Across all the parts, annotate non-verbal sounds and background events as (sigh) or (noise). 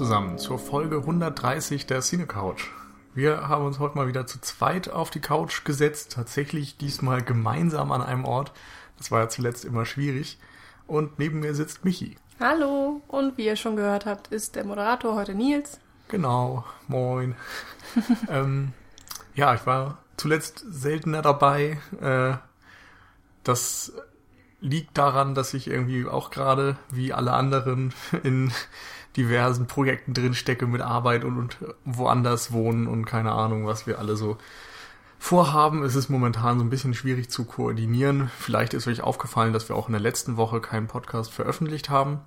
Zusammen zur Folge 130 der Cine Couch. Wir haben uns heute mal wieder zu zweit auf die Couch gesetzt, tatsächlich diesmal gemeinsam an einem Ort. Das war ja zuletzt immer schwierig. Und neben mir sitzt Michi. Hallo, und wie ihr schon gehört habt, ist der Moderator heute Nils. Genau, moin. (laughs) ähm, ja, ich war zuletzt seltener dabei. Äh, das liegt daran, dass ich irgendwie auch gerade, wie alle anderen, (laughs) in diversen Projekten drin stecke mit Arbeit und, und woanders wohnen und keine Ahnung, was wir alle so vorhaben. Es ist momentan so ein bisschen schwierig zu koordinieren. Vielleicht ist euch aufgefallen, dass wir auch in der letzten Woche keinen Podcast veröffentlicht haben.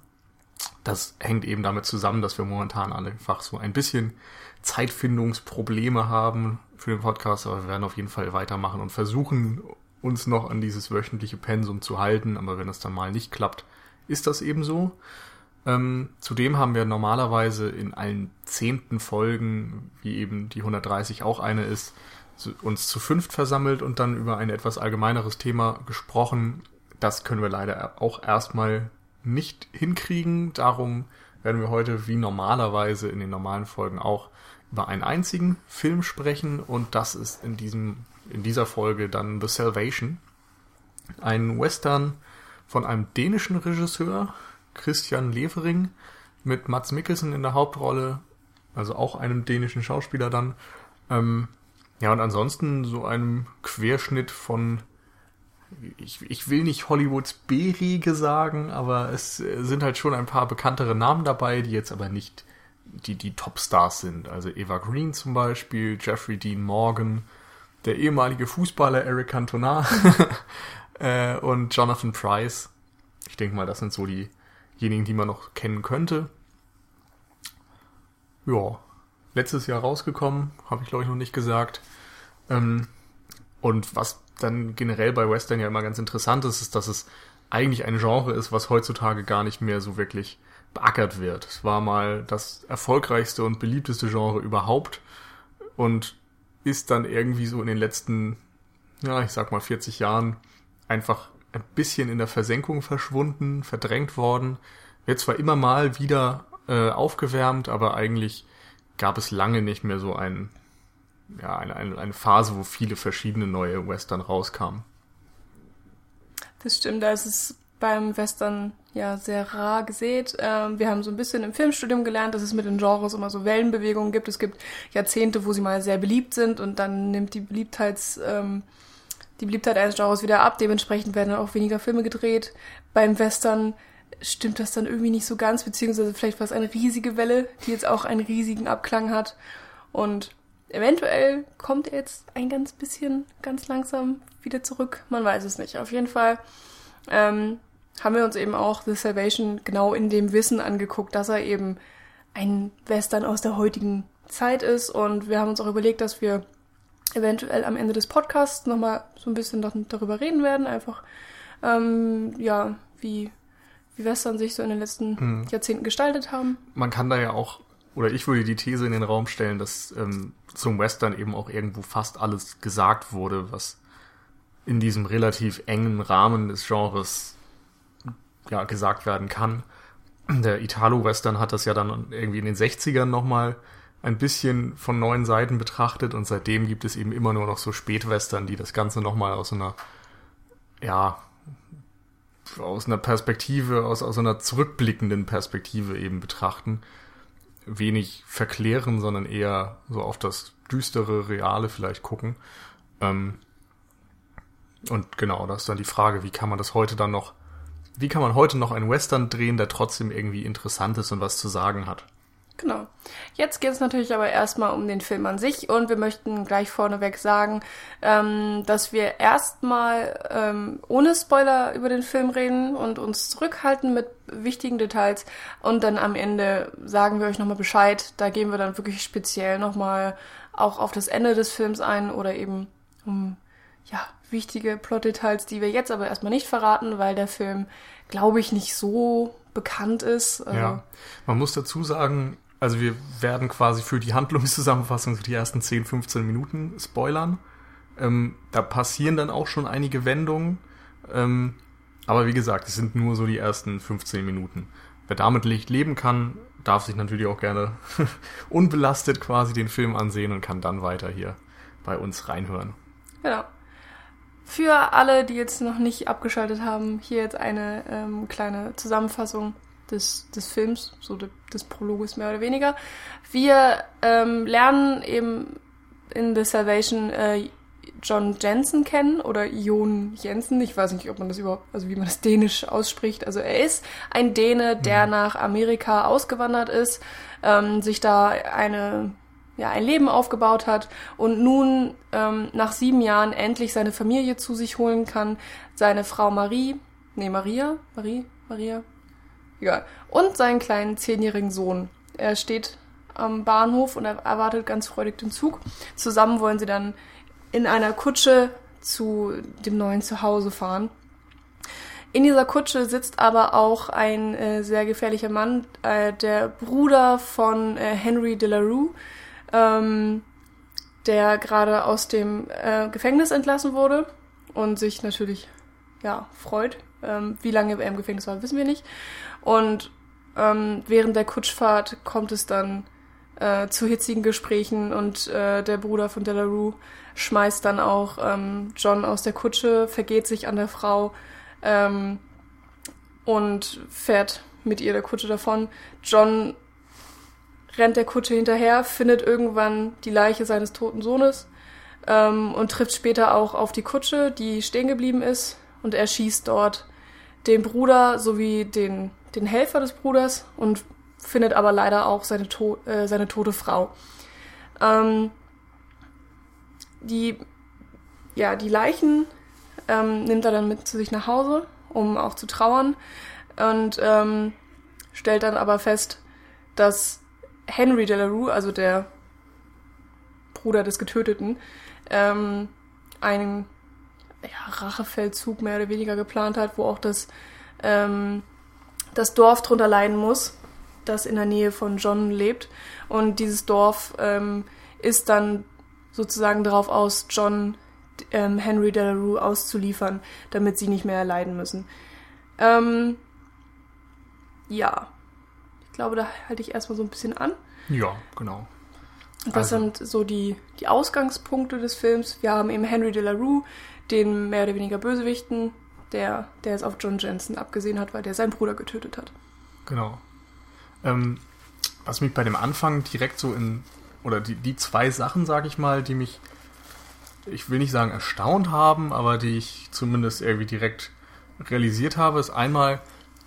Das hängt eben damit zusammen, dass wir momentan einfach so ein bisschen Zeitfindungsprobleme haben für den Podcast, aber wir werden auf jeden Fall weitermachen und versuchen, uns noch an dieses wöchentliche Pensum zu halten. Aber wenn es dann mal nicht klappt, ist das eben so. Ähm, zudem haben wir normalerweise in allen zehnten Folgen, wie eben die 130 auch eine ist, uns zu fünft versammelt und dann über ein etwas allgemeineres Thema gesprochen. Das können wir leider auch erstmal nicht hinkriegen. Darum werden wir heute wie normalerweise in den normalen Folgen auch über einen einzigen Film sprechen und das ist in diesem in dieser Folge dann The Salvation, ein Western von einem dänischen Regisseur, Christian Levering mit Mats Mikkelsen in der Hauptrolle, also auch einem dänischen Schauspieler dann. Ähm, ja, und ansonsten so einem Querschnitt von, ich, ich will nicht Hollywoods B-Riege sagen, aber es sind halt schon ein paar bekanntere Namen dabei, die jetzt aber nicht die, die Topstars sind. Also Eva Green zum Beispiel, Jeffrey Dean Morgan, der ehemalige Fußballer Eric Cantona (laughs) äh, und Jonathan Price. Ich denke mal, das sind so die diejenigen, die man noch kennen könnte. Ja, letztes Jahr rausgekommen, habe ich glaube ich noch nicht gesagt. Ähm, und was dann generell bei Western ja immer ganz interessant ist, ist, dass es eigentlich ein Genre ist, was heutzutage gar nicht mehr so wirklich beackert wird. Es war mal das erfolgreichste und beliebteste Genre überhaupt und ist dann irgendwie so in den letzten, ja, ich sag mal 40 Jahren einfach ein bisschen in der Versenkung verschwunden, verdrängt worden. Wird zwar immer mal wieder äh, aufgewärmt, aber eigentlich gab es lange nicht mehr so ein, ja, eine, eine, eine Phase, wo viele verschiedene neue Western rauskamen. Das stimmt, da ist es beim Western ja sehr rar gesät. Ähm, wir haben so ein bisschen im Filmstudium gelernt, dass es mit den Genres immer so Wellenbewegungen gibt. Es gibt Jahrzehnte, wo sie mal sehr beliebt sind und dann nimmt die Beliebtheits, ähm, die Beliebtheit eines Genres wieder ab. Dementsprechend werden dann auch weniger Filme gedreht. Beim Western stimmt das dann irgendwie nicht so ganz, beziehungsweise vielleicht war es eine riesige Welle, die jetzt auch einen riesigen Abklang hat. Und eventuell kommt er jetzt ein ganz bisschen, ganz langsam wieder zurück. Man weiß es nicht. Auf jeden Fall ähm, haben wir uns eben auch The Salvation genau in dem Wissen angeguckt, dass er eben ein Western aus der heutigen Zeit ist. Und wir haben uns auch überlegt, dass wir eventuell am Ende des Podcasts nochmal so ein bisschen darüber reden werden. Einfach, ähm, ja, wie, wie Western sich so in den letzten hm. Jahrzehnten gestaltet haben. Man kann da ja auch, oder ich würde die These in den Raum stellen, dass ähm, zum Western eben auch irgendwo fast alles gesagt wurde, was in diesem relativ engen Rahmen des Genres ja, gesagt werden kann. Der Italo-Western hat das ja dann irgendwie in den 60ern nochmal ein bisschen von neuen Seiten betrachtet und seitdem gibt es eben immer nur noch so Spätwestern, die das Ganze nochmal aus einer, ja, aus einer Perspektive, aus, aus einer zurückblickenden Perspektive eben betrachten. Wenig verklären, sondern eher so auf das düstere, reale vielleicht gucken. Ähm, und genau, das ist dann die Frage, wie kann man das heute dann noch, wie kann man heute noch einen Western drehen, der trotzdem irgendwie interessant ist und was zu sagen hat? Genau. Jetzt geht es natürlich aber erstmal um den Film an sich und wir möchten gleich vorneweg sagen, ähm, dass wir erstmal ähm, ohne Spoiler über den Film reden und uns zurückhalten mit wichtigen Details und dann am Ende sagen wir euch nochmal Bescheid. Da gehen wir dann wirklich speziell nochmal auch auf das Ende des Films ein oder eben um ja, wichtige Plotdetails, die wir jetzt aber erstmal nicht verraten, weil der Film, glaube ich, nicht so bekannt ist. Also ja, man muss dazu sagen, also wir werden quasi für die Handlungszusammenfassung die ersten 10, 15 Minuten spoilern. Ähm, da passieren dann auch schon einige Wendungen. Ähm, aber wie gesagt, es sind nur so die ersten 15 Minuten. wer damit nicht leben kann, darf sich natürlich auch gerne (laughs) unbelastet quasi den Film ansehen und kann dann weiter hier bei uns reinhören. Genau. Für alle, die jetzt noch nicht abgeschaltet haben, hier jetzt eine ähm, kleine Zusammenfassung des, des Films, so de, des Prologes mehr oder weniger. Wir ähm, lernen eben in The Salvation äh, John Jensen kennen oder Jon Jensen. Ich weiß nicht, ob man das überhaupt, also wie man das dänisch ausspricht. Also er ist ein Däne, der mhm. nach Amerika ausgewandert ist, ähm, sich da eine ja, ein Leben aufgebaut hat und nun ähm, nach sieben Jahren endlich seine Familie zu sich holen kann. Seine Frau Marie, nee, Maria, Marie, Maria, egal. Und seinen kleinen zehnjährigen Sohn. Er steht am Bahnhof und er erwartet ganz freudig den Zug. Zusammen wollen sie dann in einer Kutsche zu dem neuen Zuhause fahren. In dieser Kutsche sitzt aber auch ein äh, sehr gefährlicher Mann, äh, der Bruder von äh, Henry de la Rue, ähm, der gerade aus dem äh, Gefängnis entlassen wurde und sich natürlich ja freut. Ähm, wie lange er im Gefängnis war, wissen wir nicht. Und ähm, während der Kutschfahrt kommt es dann äh, zu hitzigen Gesprächen und äh, der Bruder von Delarue schmeißt dann auch ähm, John aus der Kutsche, vergeht sich an der Frau ähm, und fährt mit ihr der Kutsche davon. John rennt der Kutsche hinterher, findet irgendwann die Leiche seines toten Sohnes ähm, und trifft später auch auf die Kutsche, die stehen geblieben ist und er schießt dort den Bruder sowie den, den Helfer des Bruders und findet aber leider auch seine, to äh, seine tote Frau. Ähm, die, ja, die Leichen ähm, nimmt er dann mit zu sich nach Hause, um auch zu trauern und ähm, stellt dann aber fest, dass Henry Delarue, also der Bruder des Getöteten, ähm, einen ja, Rachefeldzug mehr oder weniger geplant hat, wo auch das, ähm, das Dorf drunter leiden muss das in der Nähe von John lebt. Und dieses Dorf ähm, ist dann sozusagen darauf aus, John ähm, Henry Delarue auszuliefern, damit sie nicht mehr leiden müssen. Ähm, ja, ich glaube, da halte ich erstmal so ein bisschen an. Ja, genau. Das also. sind so die, die Ausgangspunkte des Films. Wir haben eben Henry Delarue, den mehr oder weniger Bösewichten, der, der es auf John Jensen abgesehen hat, weil der seinen Bruder getötet hat. Genau. Ähm, was mich bei dem Anfang direkt so in, oder die, die zwei Sachen, sag ich mal, die mich, ich will nicht sagen erstaunt haben, aber die ich zumindest irgendwie direkt realisiert habe, ist einmal,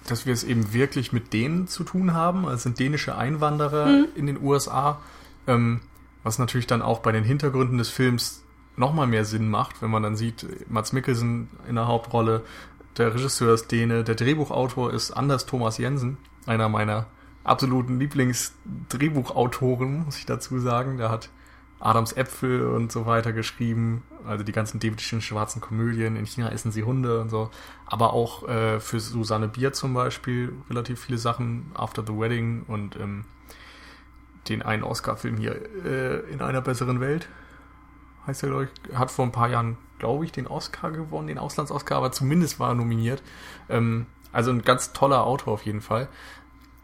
dass wir es eben wirklich mit denen zu tun haben. Also es sind dänische Einwanderer mhm. in den USA, ähm, was natürlich dann auch bei den Hintergründen des Films nochmal mehr Sinn macht, wenn man dann sieht, Mats Mikkelsen in der Hauptrolle, der Regisseur ist Däne, der Drehbuchautor ist Anders Thomas Jensen, einer meiner absoluten Lieblingsdrehbuchautoren, muss ich dazu sagen. Der hat Adams Äpfel und so weiter geschrieben, also die ganzen davidischen schwarzen Komödien. In China essen sie Hunde und so. Aber auch äh, für Susanne Bier zum Beispiel relativ viele Sachen, After the Wedding und ähm, den einen Oscar-Film hier äh, in einer besseren Welt. Heißt er, glaube ich, hat vor ein paar Jahren, glaube ich, den Oscar gewonnen, den Auslands-Oscar, aber zumindest war er nominiert. Ähm, also ein ganz toller Autor auf jeden Fall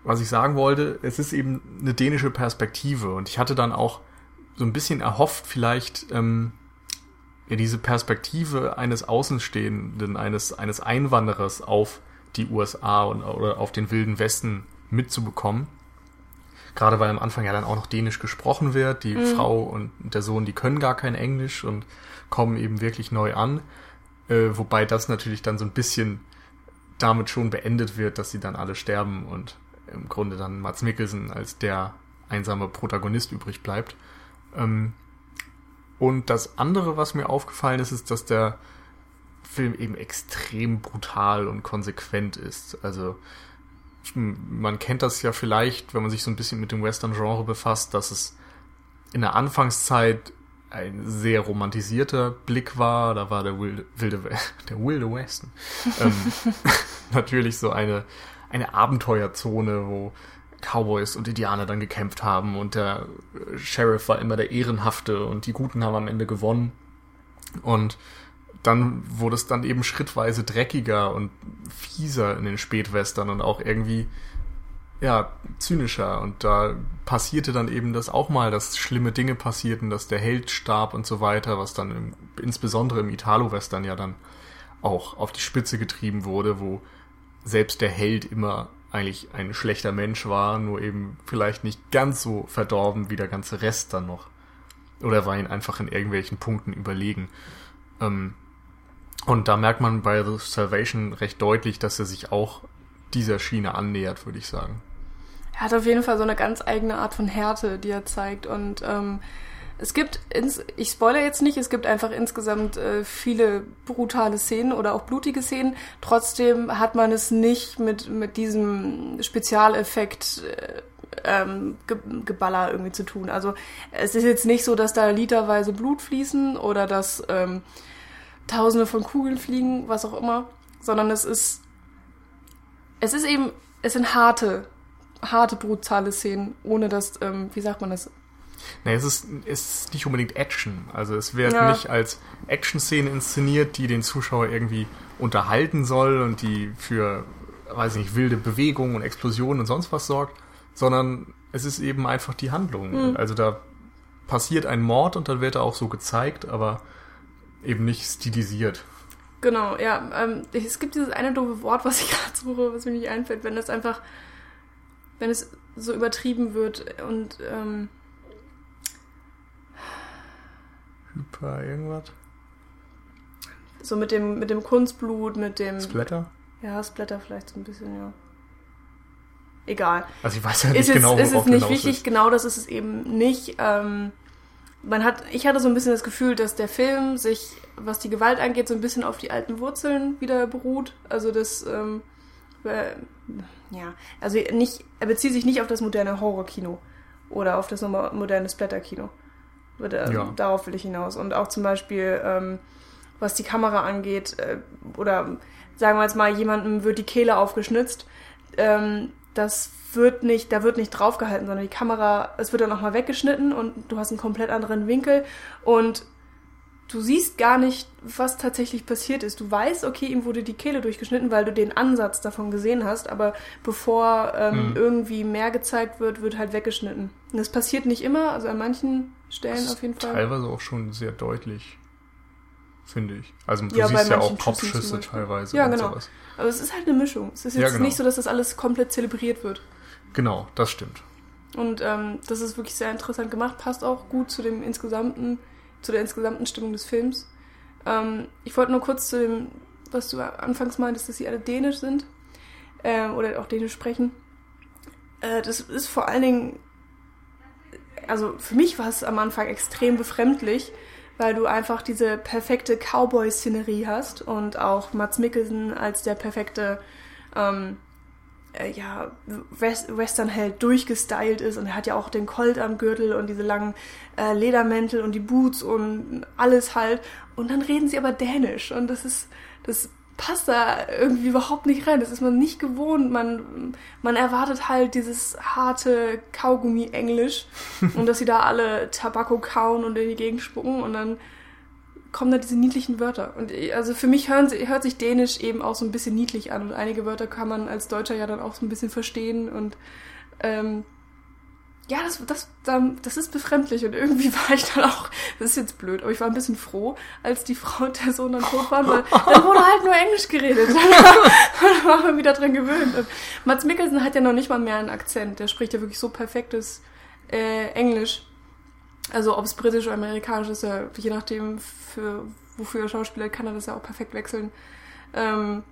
was ich sagen wollte, es ist eben eine dänische Perspektive und ich hatte dann auch so ein bisschen erhofft, vielleicht ähm, ja, diese Perspektive eines Außenstehenden, eines, eines Einwanderers auf die USA und, oder auf den wilden Westen mitzubekommen. Gerade weil am Anfang ja dann auch noch Dänisch gesprochen wird. Die mhm. Frau und der Sohn, die können gar kein Englisch und kommen eben wirklich neu an. Äh, wobei das natürlich dann so ein bisschen damit schon beendet wird, dass sie dann alle sterben und im Grunde dann Mats Mikkelsen als der einsame Protagonist übrig bleibt. Ähm, und das andere, was mir aufgefallen ist, ist, dass der Film eben extrem brutal und konsequent ist. Also man kennt das ja vielleicht, wenn man sich so ein bisschen mit dem Western-Genre befasst, dass es in der Anfangszeit ein sehr romantisierter Blick war. Da war der wilde, wilde (laughs) der wilde Westen ähm, (laughs) natürlich so eine eine Abenteuerzone, wo Cowboys und Indianer dann gekämpft haben und der Sheriff war immer der Ehrenhafte und die Guten haben am Ende gewonnen. Und dann wurde es dann eben schrittweise dreckiger und fieser in den Spätwestern und auch irgendwie ja, zynischer und da passierte dann eben das auch mal, dass schlimme Dinge passierten, dass der Held starb und so weiter, was dann im, insbesondere im Italo-Western ja dann auch auf die Spitze getrieben wurde, wo selbst der Held immer eigentlich ein schlechter Mensch war, nur eben vielleicht nicht ganz so verdorben wie der ganze Rest dann noch. Oder war ihn einfach in irgendwelchen Punkten überlegen. Ähm, und da merkt man bei The Salvation recht deutlich, dass er sich auch dieser Schiene annähert, würde ich sagen. Er hat auf jeden Fall so eine ganz eigene Art von Härte, die er zeigt. Und ähm, es gibt, ins, ich spoilere jetzt nicht, es gibt einfach insgesamt äh, viele brutale Szenen oder auch blutige Szenen. Trotzdem hat man es nicht mit, mit diesem Spezialeffekt äh, ähm, Ge Geballer irgendwie zu tun. Also es ist jetzt nicht so, dass da literweise Blut fließen oder dass ähm, Tausende von Kugeln fliegen, was auch immer, sondern es ist es ist eben, es sind harte harte, brutale Szenen, ohne dass, ähm, wie sagt man das? Naja, es ist, es ist nicht unbedingt Action. Also es wird ja. nicht als Action-Szene inszeniert, die den Zuschauer irgendwie unterhalten soll und die für, weiß ich nicht, wilde Bewegungen und Explosionen und sonst was sorgt, sondern es ist eben einfach die Handlung. Mhm. Also da passiert ein Mord und dann wird er auch so gezeigt, aber eben nicht stilisiert. Genau, ja. Ähm, es gibt dieses eine doofe Wort, was ich (laughs) gerade suche, was mir nicht einfällt, wenn das einfach wenn es so übertrieben wird und ähm, Hyper irgendwas? So mit dem, mit dem Kunstblut, mit dem. Splatter? Ja, Splatter vielleicht so ein bisschen, ja. Egal. Also ich weiß ja nicht ist genau, Ist es nicht wichtig, genau das ist es eben nicht. Ähm, man hat, ich hatte so ein bisschen das Gefühl, dass der Film sich, was die Gewalt angeht, so ein bisschen auf die alten Wurzeln wieder beruht. Also das, ähm, ja, also nicht, er bezieht sich nicht auf das moderne Horrorkino oder auf das moderne Splatterkino. Ähm, ja. Darauf will ich hinaus. Und auch zum Beispiel, ähm, was die Kamera angeht, äh, oder sagen wir jetzt mal, jemandem wird die Kehle aufgeschnitzt, ähm, das wird nicht, da wird nicht draufgehalten, sondern die Kamera, es wird dann nochmal weggeschnitten und du hast einen komplett anderen Winkel und du siehst gar nicht, was tatsächlich passiert ist. Du weißt, okay, ihm wurde die Kehle durchgeschnitten, weil du den Ansatz davon gesehen hast, aber bevor ähm, hm. irgendwie mehr gezeigt wird, wird halt weggeschnitten. Und das passiert nicht immer, also an manchen Stellen auf jeden Fall. Teilweise auch schon sehr deutlich, finde ich. Also du ja, siehst ja auch Kopfschüsse teilweise. Ja, genau. Sowas. Aber es ist halt eine Mischung. Es ist jetzt ja, genau. nicht so, dass das alles komplett zelebriert wird. Genau, das stimmt. Und ähm, das ist wirklich sehr interessant gemacht, passt auch gut zu dem insgesamten zu der insgesamten Stimmung des Films. Ähm, ich wollte nur kurz zu dem, was du anfangs meintest, dass sie alle dänisch sind äh, oder auch dänisch sprechen. Äh, das ist vor allen Dingen, also für mich war es am Anfang extrem befremdlich, weil du einfach diese perfekte Cowboy-Szenerie hast und auch Mats Mikkelsen als der perfekte ähm, äh, ja, West Westernheld durchgestylt ist und er hat ja auch den Colt am Gürtel und diese langen äh, Ledermäntel und die Boots und alles halt. Und dann reden sie aber Dänisch und das ist, das passt da irgendwie überhaupt nicht rein. Das ist man nicht gewohnt. Man, man erwartet halt dieses harte Kaugummi-Englisch (laughs) und dass sie da alle Tabakko kauen und in die Gegend spucken und dann kommen da diese niedlichen Wörter. Und also für mich hören, hört sich Dänisch eben auch so ein bisschen niedlich an. Und einige Wörter kann man als Deutscher ja dann auch so ein bisschen verstehen. Und ähm, ja, das, das, das ist befremdlich. Und irgendwie (laughs) war ich dann auch, das ist jetzt blöd, aber ich war ein bisschen froh, als die Frau und der Sohn dann tot waren, weil (laughs) dann wurde halt nur Englisch geredet. (laughs) dann war man wieder dran gewöhnt. Und Mats Mikkelsen hat ja noch nicht mal mehr einen Akzent. Der spricht ja wirklich so perfektes äh, Englisch also ob es britisch oder amerikanisch ist, ja, je nachdem, für, wofür er Schauspieler kann er das ja auch perfekt wechseln. Ähm,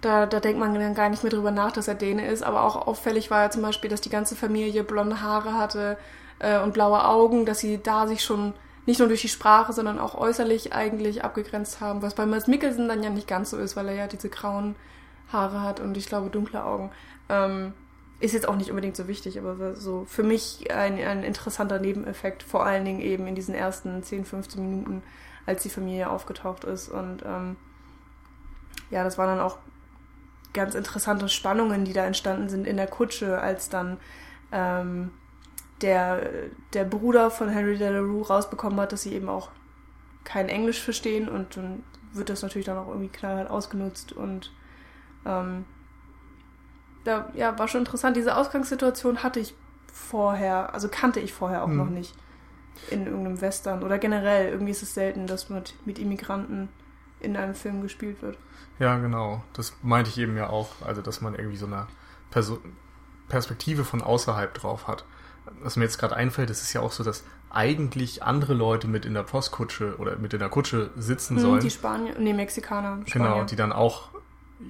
da, da denkt man dann gar nicht mehr drüber nach, dass er Däne ist. Aber auch auffällig war ja zum Beispiel, dass die ganze Familie blonde Haare hatte äh, und blaue Augen, dass sie da sich schon nicht nur durch die Sprache, sondern auch äußerlich eigentlich abgegrenzt haben. Was bei Mads Mikkelsen dann ja nicht ganz so ist, weil er ja diese grauen Haare hat und ich glaube dunkle Augen. Ähm, ist jetzt auch nicht unbedingt so wichtig, aber so für mich ein, ein interessanter Nebeneffekt, vor allen Dingen eben in diesen ersten 10, 15 Minuten, als die Familie aufgetaucht ist. Und ähm, ja, das waren dann auch ganz interessante Spannungen, die da entstanden sind in der Kutsche, als dann ähm, der, der Bruder von Henry Delarue rausbekommen hat, dass sie eben auch kein Englisch verstehen und dann wird das natürlich dann auch irgendwie knallhart ausgenutzt und ähm, da ja, war schon interessant. Diese Ausgangssituation hatte ich vorher, also kannte ich vorher auch Mhm. noch nicht in irgendeinem Western oder generell. Irgendwie ist es selten, dass mit, mit Immigranten in einem Film gespielt wird. Ja, genau. Das meinte ich eben ja auch. Also, dass man irgendwie so eine Perso Perspektive von außerhalb drauf hat. Was mir jetzt gerade einfällt, es ist ja auch so, dass eigentlich andere Leute mit in der Postkutsche oder mit in der Kutsche sitzen Hm, sollen. die Spanier, nee, Mexikaner. Genau, Spanier. die dann auch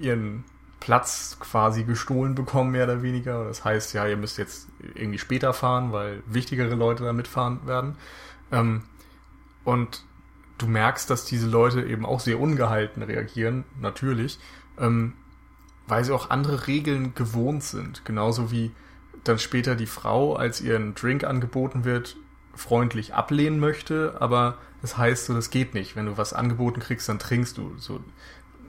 ihren Platz quasi gestohlen bekommen, mehr oder weniger. Das heißt, ja, ihr müsst jetzt irgendwie später fahren, weil wichtigere Leute da mitfahren werden. Ähm, und du merkst, dass diese Leute eben auch sehr ungehalten reagieren, natürlich, ähm, weil sie auch andere Regeln gewohnt sind. Genauso wie dann später die Frau, als ihr ein Drink angeboten wird, freundlich ablehnen möchte, aber das heißt so, das geht nicht. Wenn du was angeboten kriegst, dann trinkst du. So.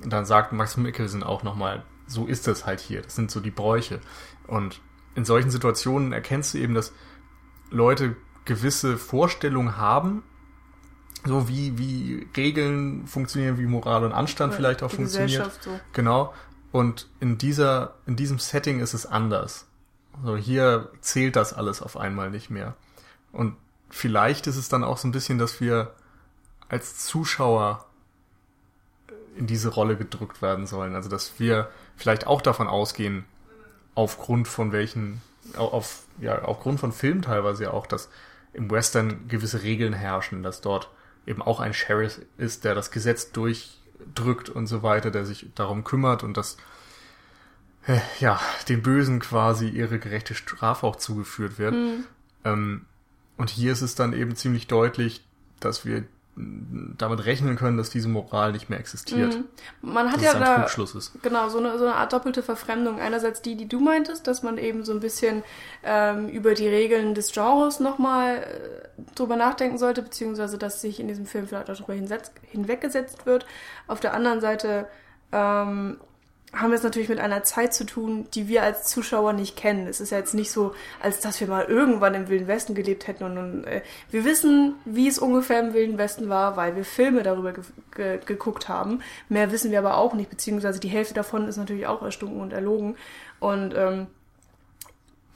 Und dann sagt Max Mikkelsen auch nochmal, so ist das halt hier. Das sind so die Bräuche. Und in solchen Situationen erkennst du eben, dass Leute gewisse Vorstellungen haben, so wie, wie Regeln funktionieren, wie Moral und Anstand Oder vielleicht auch funktioniert. So. Genau. Und in dieser, in diesem Setting ist es anders. So, hier zählt das alles auf einmal nicht mehr. Und vielleicht ist es dann auch so ein bisschen, dass wir als Zuschauer in diese Rolle gedrückt werden sollen. Also, dass wir vielleicht auch davon ausgehen, aufgrund von welchen, au- auf, ja, aufgrund von Filmen teilweise ja auch, dass im Western gewisse Regeln herrschen, dass dort eben auch ein Sheriff ist, der das Gesetz durchdrückt und so weiter, der sich darum kümmert und dass äh, ja, den Bösen quasi ihre gerechte Strafe auch zugeführt wird. Hm. Ähm, und hier ist es dann eben ziemlich deutlich, dass wir damit rechnen können, dass diese Moral nicht mehr existiert. Mhm. Man hat Dass ja da genau so eine, so eine Art doppelte Verfremdung. Einerseits die, die du meintest, dass man eben so ein bisschen ähm, über die Regeln des Genres nochmal äh, drüber nachdenken sollte, beziehungsweise dass sich in diesem Film vielleicht auch darüber hinsetz, hinweggesetzt wird. Auf der anderen Seite ähm, haben wir es natürlich mit einer Zeit zu tun, die wir als Zuschauer nicht kennen. Es ist ja jetzt nicht so, als dass wir mal irgendwann im Wilden Westen gelebt hätten und, und äh, wir wissen, wie es ungefähr im Wilden Westen war, weil wir Filme darüber ge ge geguckt haben. Mehr wissen wir aber auch nicht, beziehungsweise die Hälfte davon ist natürlich auch erstunken und erlogen. Und ähm,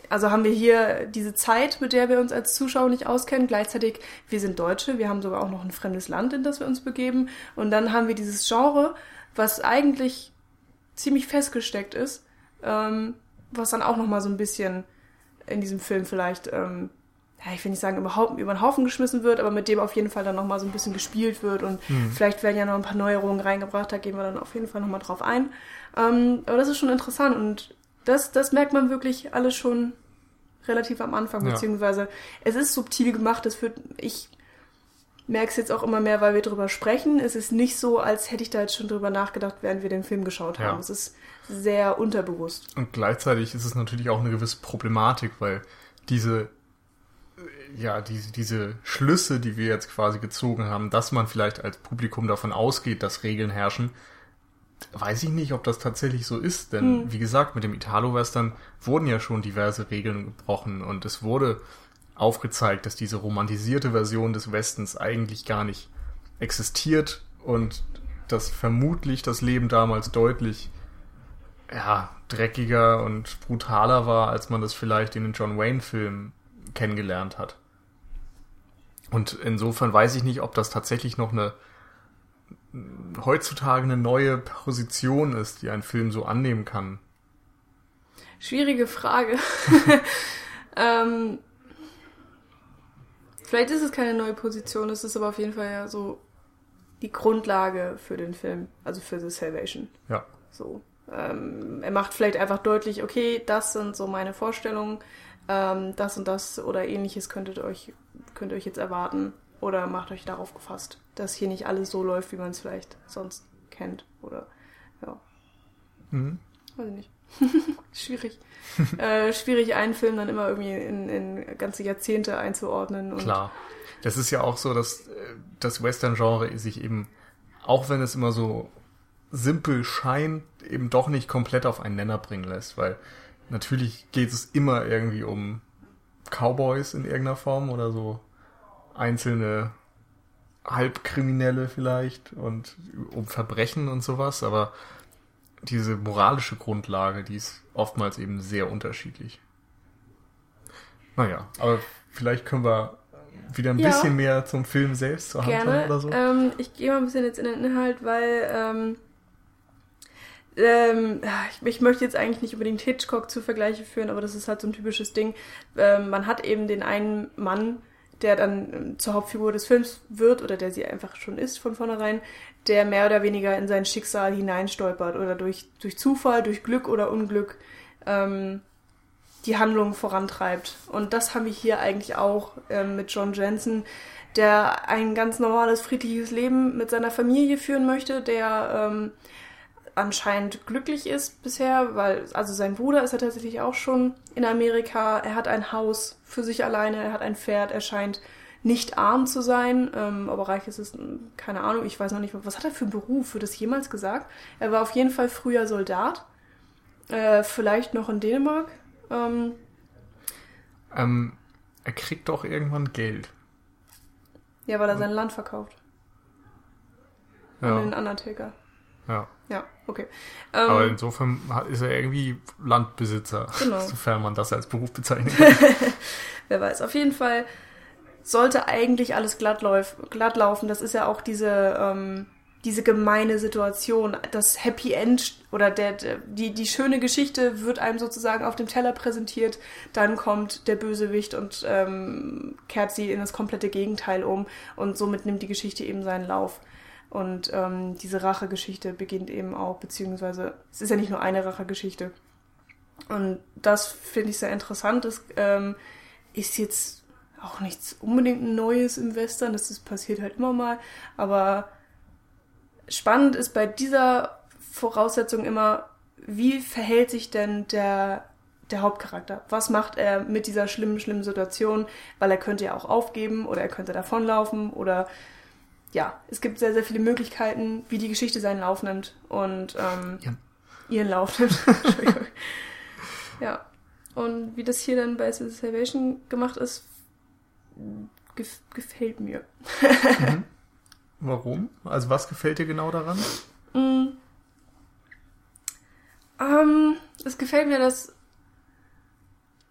also haben wir hier diese Zeit, mit der wir uns als Zuschauer nicht auskennen. Gleichzeitig, wir sind Deutsche, wir haben sogar auch noch ein fremdes Land, in das wir uns begeben. Und dann haben wir dieses Genre, was eigentlich ziemlich festgesteckt ist, ähm, was dann auch nochmal so ein bisschen in diesem Film vielleicht, ähm, ja, ich will nicht sagen, überhaupt über den Haufen geschmissen wird, aber mit dem auf jeden Fall dann nochmal so ein bisschen gespielt wird und vielleicht werden ja noch ein paar Neuerungen reingebracht, da gehen wir dann auf jeden Fall nochmal drauf ein. Ähm, aber das ist schon interessant und das, das merkt man wirklich alles schon relativ am Anfang, Ja. beziehungsweise es ist subtil gemacht, es wird, ich merke es jetzt auch immer mehr, weil wir drüber sprechen. Es ist nicht so, als hätte ich da jetzt schon drüber nachgedacht, während wir den Film geschaut haben. Ja. Es ist sehr unterbewusst. Und gleichzeitig ist es natürlich auch eine gewisse Problematik, weil diese, äh, ja, diese, diese Schlüsse, die wir jetzt quasi gezogen haben, dass man vielleicht als Publikum davon ausgeht, dass Regeln herrschen, weiß ich nicht, ob das tatsächlich so ist. Denn, Hm. wie gesagt, mit dem Italo-Western wurden ja schon diverse Regeln gebrochen und es wurde aufgezeigt, dass diese romantisierte Version des Westens eigentlich gar nicht existiert und dass vermutlich das Leben damals deutlich ja, dreckiger und brutaler war, als man das vielleicht in den John Wayne-Filmen kennengelernt hat. Und insofern weiß ich nicht, ob das tatsächlich noch eine heutzutage eine neue Position ist, die ein Film so annehmen kann. Schwierige Frage. (laughs) ähm, vielleicht ist es keine neue Position, es ist aber auf jeden Fall ja so die Grundlage für den Film, also für The Salvation. Ja. So. Ähm, er macht vielleicht einfach deutlich, okay, das sind so meine Vorstellungen, ähm, das und das oder ähnliches könntet euch, könnt ihr euch jetzt erwarten oder macht euch darauf gefasst, dass hier nicht alles so läuft, wie man es vielleicht sonst kennt oder ja, Mhm. weiß ich nicht. (laughs) schwierig. äh, schwierig, einen Film dann immer irgendwie in, in ganze Jahrzehnte einzuordnen. Und Klar. Das ist ja auch so, dass äh, das Western-Genre sich eben, auch wenn es immer so simpel scheint, eben doch nicht komplett auf einen Nenner bringen lässt, weil natürlich geht es immer irgendwie um Cowboys in irgendeiner Form oder so einzelne Halbkriminelle vielleicht und um Verbrechen und sowas, aber diese moralische Grundlage, die ist oftmals eben sehr unterschiedlich. Naja, aber vielleicht können wir wieder ein Ja. bisschen mehr zum Film selbst zur Handlung Gerne. oder so. Ähm, ich gehe mal ein bisschen jetzt in den Inhalt, weil ähm, ähm, ja, ich, ich möchte jetzt eigentlich nicht unbedingt Hitchcock zu Vergleiche führen, aber das ist halt so ein typisches Ding. Ähm, man hat eben den einen Mann, der dann ähm, zur Hauptfigur des Films wird oder der sie einfach schon ist von vornherein, der mehr oder weniger in sein Schicksal hineinstolpert oder durch, durch Zufall, durch Glück oder Unglück ähm, die Handlung vorantreibt. Und das haben wir hier eigentlich auch ähm, mit John Jensen, der ein ganz normales, friedliches Leben mit seiner Familie führen möchte, der ähm, anscheinend glücklich ist bisher, weil, also sein Bruder ist ja tatsächlich auch schon in Amerika, er hat ein Haus für sich alleine, er hat ein Pferd, er scheint nicht arm zu sein, ähm, aber reich ist es, keine Ahnung, ich weiß noch nicht, was hat er für einen Beruf, wird das jemals gesagt? Er war auf jeden Fall früher Soldat, äh, vielleicht noch in Dänemark, ähm, Ähm, er kriegt doch irgendwann Geld. ja, weil er sein Land verkauft an den Ja, Undertaker. Ja. Ja, okay. Aber Ähm, insofern hat- ist er irgendwie Landbesitzer, (laughs) Genau. sofern man das als Beruf bezeichnen kann. (laughs) wer weiß. Auf jeden Fall sollte eigentlich alles glatt, lauf, glatt laufen. Das ist ja auch diese, ähm, diese gemeine Situation. Das Happy End oder der, der, die, die schöne Geschichte wird einem sozusagen auf dem Teller präsentiert. Dann kommt der Bösewicht und ähm, kehrt sie in das komplette Gegenteil um. Und somit nimmt die Geschichte eben seinen Lauf. Und ähm, diese Rachegeschichte beginnt eben auch, beziehungsweise es ist ja nicht nur eine Rachegeschichte. Und das finde ich sehr interessant. Das ähm, ist jetzt auch nichts unbedingt Neues im Western. Das ist, passiert halt immer mal. Aber spannend ist bei dieser Voraussetzung immer, wie verhält sich denn der, der Hauptcharakter? Was macht er mit dieser schlimmen, schlimmen Situation? Weil er könnte ja auch aufgeben oder er könnte davonlaufen oder ja, es gibt sehr, sehr viele Möglichkeiten, wie die Geschichte seinen Lauf nimmt und ähm, Ja. ihren Lauf nimmt. (laughs) Entschuldigung. ja. Und wie das hier dann bei Salvation gemacht ist, gef gefällt mir. Mhm. (laughs) Warum? Also was gefällt dir genau daran? Mm. Ähm, es gefällt mir, dass.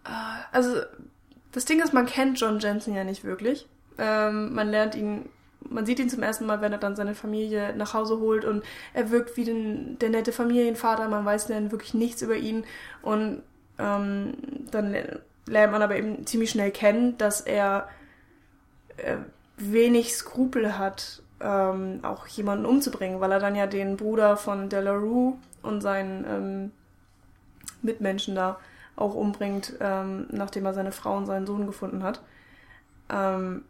Äh, also, das Ding ist, man kennt John Jensen ja nicht wirklich. Ähm, man lernt ihn, man sieht ihn zum ersten Mal, wenn er dann seine Familie nach Hause holt und er wirkt wie den, der nette Familienvater. Man weiß dann wirklich nichts über ihn und ähm, dann lernt man aber eben ziemlich schnell kennen, dass er äh, wenig Skrupel hat, ähm, auch jemanden umzubringen, weil er dann ja den Bruder von Delarue und seinen ähm, Mitmenschen da auch umbringt, ähm, nachdem er seine Frau und seinen Sohn gefunden hat. Ähm,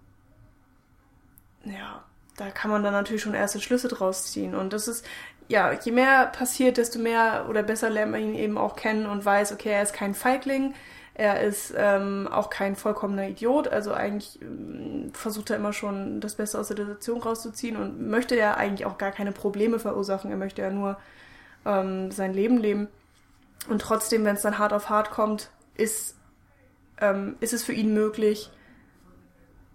ja, da kann man dann natürlich schon erste Schlüsse draus ziehen. Und das ist, ja, je mehr passiert, desto mehr oder besser lernt man ihn eben auch kennen und weiß, okay, er ist kein Feigling, er ist ähm, auch kein vollkommener Idiot, also eigentlich ähm, versucht er immer schon das Beste aus der Situation rauszuziehen und möchte ja eigentlich auch gar keine Probleme verursachen, er möchte ja nur ähm, sein Leben leben. Und trotzdem, wenn es dann hart auf hart kommt, ist, ähm, ist es für ihn möglich,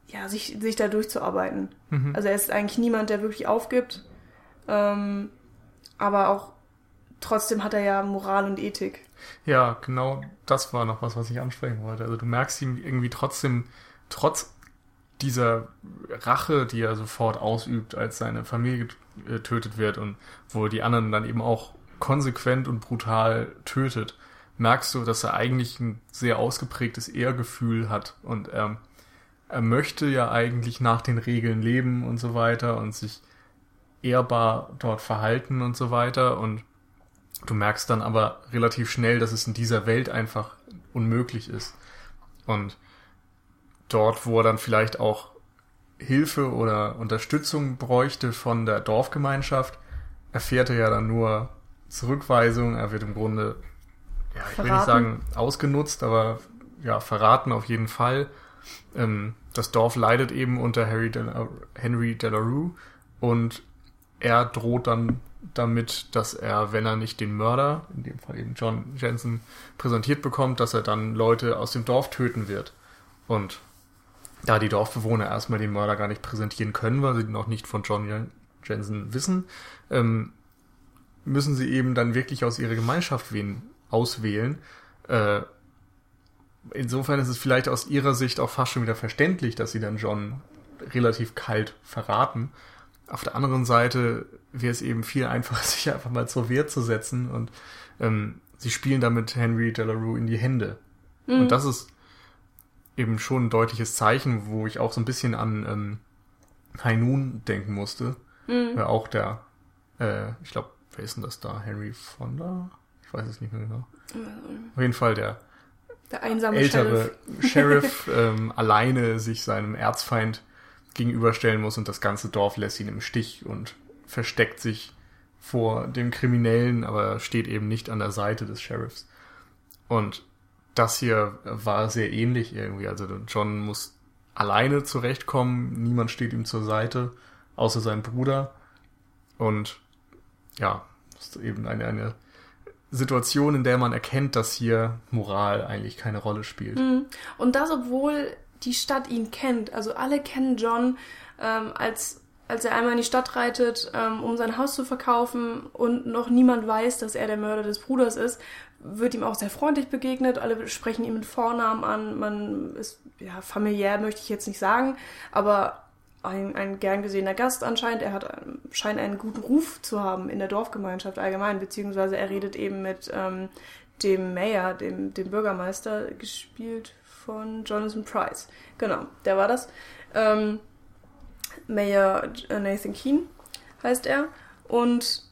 ja, sich, sich da durchzuarbeiten. Mhm. Also er ist eigentlich niemand, der wirklich aufgibt, ähm, aber auch trotzdem hat er ja Moral und Ethik. Ja, genau das war noch was, was ich ansprechen wollte. Also du merkst ihm irgendwie trotzdem, trotz dieser Rache, die er sofort ausübt, als seine Familie getötet wird und wo die anderen dann eben auch konsequent und brutal tötet, merkst du, dass er eigentlich ein sehr ausgeprägtes Ehrgefühl hat und ähm, er möchte ja eigentlich nach den Regeln leben und so weiter und sich ehrbar dort verhalten und so weiter und du merkst dann aber relativ schnell, dass es in dieser Welt einfach unmöglich ist. Und dort, wo er dann vielleicht auch Hilfe oder Unterstützung bräuchte von der Dorfgemeinschaft, erfährt er ja dann nur Zurückweisung. Er wird im Grunde, ja, ich will nicht Verraten. sagen ausgenutzt, aber ja, verraten auf jeden Fall. Ähm, das Dorf leidet eben unter Harry Del Henry Delarue und er droht dann damit, dass er, wenn er nicht den Mörder, in dem Fall eben John Jensen, präsentiert bekommt, dass er dann Leute aus dem Dorf töten wird. Und da die Dorfbewohner erstmal den Mörder gar nicht präsentieren können, weil sie noch nicht von John Jen- Jensen wissen, ähm, müssen sie eben dann wirklich aus ihrer Gemeinschaft wen auswählen. Äh, insofern ist es vielleicht aus ihrer Sicht auch fast schon wieder verständlich, dass sie dann John relativ kalt verraten. Auf der anderen Seite wäre es eben viel einfacher, (laughs) sich einfach mal zur Wehr zu setzen und ähm, sie spielen damit Henry Delarue in die Hände. Mhm. Und das ist eben schon ein deutliches Zeichen, wo ich auch so ein bisschen an ähm, Noon denken musste. Mhm. Äh, auch der, äh, ich glaube, wer ist denn das da? Henry Fonda? Ich weiß es nicht mehr genau. Mhm. Auf jeden Fall der, der einsame ältere Sheriff, (laughs) Sheriff ähm, alleine sich seinem Erzfeind gegenüberstellen muss und das ganze Dorf lässt ihn im Stich und versteckt sich vor dem Kriminellen, aber steht eben nicht an der Seite des Sheriffs. Und das hier war sehr ähnlich irgendwie. Also John muss alleine zurechtkommen, niemand steht ihm zur Seite, außer sein Bruder. Und ja, das ist eben eine, eine Situation, in der man erkennt, dass hier Moral eigentlich keine Rolle spielt. Mhm. Und das, obwohl die Stadt ihn kennt. Also alle kennen John ähm, als als er einmal in die Stadt reitet, ähm, um sein Haus zu verkaufen und noch niemand weiß, dass er der Mörder des Bruders ist, wird ihm auch sehr freundlich begegnet. Alle sprechen ihn mit Vornamen an. Man ist ja familiär, möchte ich jetzt nicht sagen, aber ein, ein gern gesehener Gast anscheinend. Er hat scheint einen guten Ruf zu haben in der Dorfgemeinschaft allgemein, beziehungsweise er redet eben mit ähm, dem Mayor, dem, dem Bürgermeister, gespielt von Jonathan Price. Genau, der war das. Ähm, Mayor Nathan Keane heißt er. Und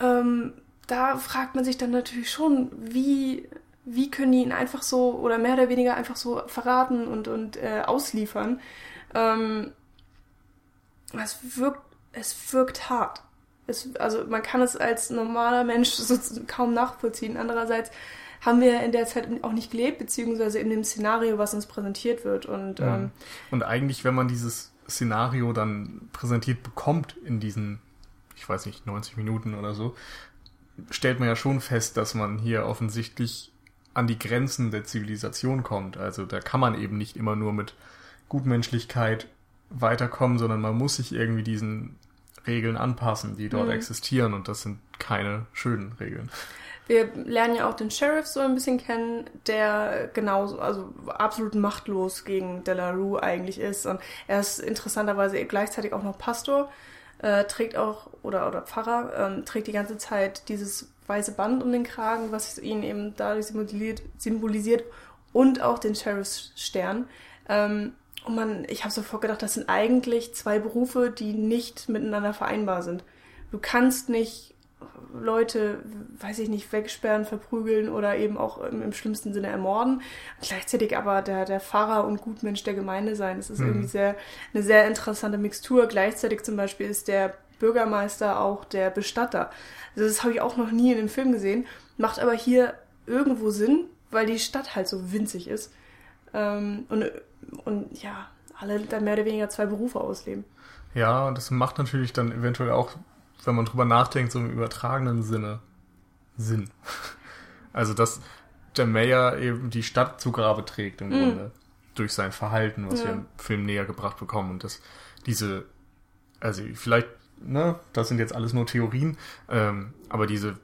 ähm, da fragt man sich dann natürlich schon, wie, wie können die ihn einfach so oder mehr oder weniger einfach so verraten und, und äh, ausliefern. Ähm, es wirkt, es wirkt hart. Es, also man kann es als normaler Mensch so kaum nachvollziehen. Andererseits haben wir in der Zeit auch nicht gelebt, beziehungsweise in dem Szenario, was uns präsentiert wird. Und, ja. ähm, und eigentlich, wenn man dieses Szenario dann präsentiert bekommt in diesen, ich weiß nicht, 90 Minuten oder so, stellt man ja schon fest, dass man hier offensichtlich an die Grenzen der Zivilisation kommt. Also da kann man eben nicht immer nur mit Gutmenschlichkeit weiterkommen, sondern man muss sich irgendwie diesen Regeln anpassen, die dort mhm. existieren und das sind keine schönen Regeln. Wir lernen ja auch den Sheriff so ein bisschen kennen, der genauso, also absolut machtlos gegen Delarue eigentlich ist und er ist interessanterweise gleichzeitig auch noch Pastor äh, trägt auch, oder, oder Pfarrer, ähm, trägt die ganze Zeit dieses weiße Band um den Kragen, was ihn eben dadurch symbolisiert, symbolisiert und auch den Sheriffsstern. Ähm, und man, ich habe sofort gedacht, das sind eigentlich zwei Berufe, die nicht miteinander vereinbar sind. Du kannst nicht Leute, weiß ich nicht, wegsperren, verprügeln oder eben auch im, im schlimmsten Sinne ermorden. Gleichzeitig aber der, der Pfarrer und Gutmensch der Gemeinde sein. Das ist mhm. irgendwie sehr, eine sehr interessante Mixtur. Gleichzeitig zum Beispiel ist der Bürgermeister auch der Bestatter. Also das habe ich auch noch nie in dem Film gesehen. Macht aber hier irgendwo Sinn, weil die Stadt halt so winzig ist. Ähm, und, und ja, alle dann mehr oder weniger zwei Berufe ausleben. Ja, und das macht natürlich dann eventuell auch wenn man drüber nachdenkt, so im übertragenen Sinne Sinn. (laughs) Also, dass der Mayor eben die Stadt zu Grabe trägt im mhm. Grunde. Durch sein Verhalten, was ja. wir im Film näher gebracht bekommen. Und dass diese, also vielleicht, ne, das sind jetzt alles nur Theorien, ähm, aber diese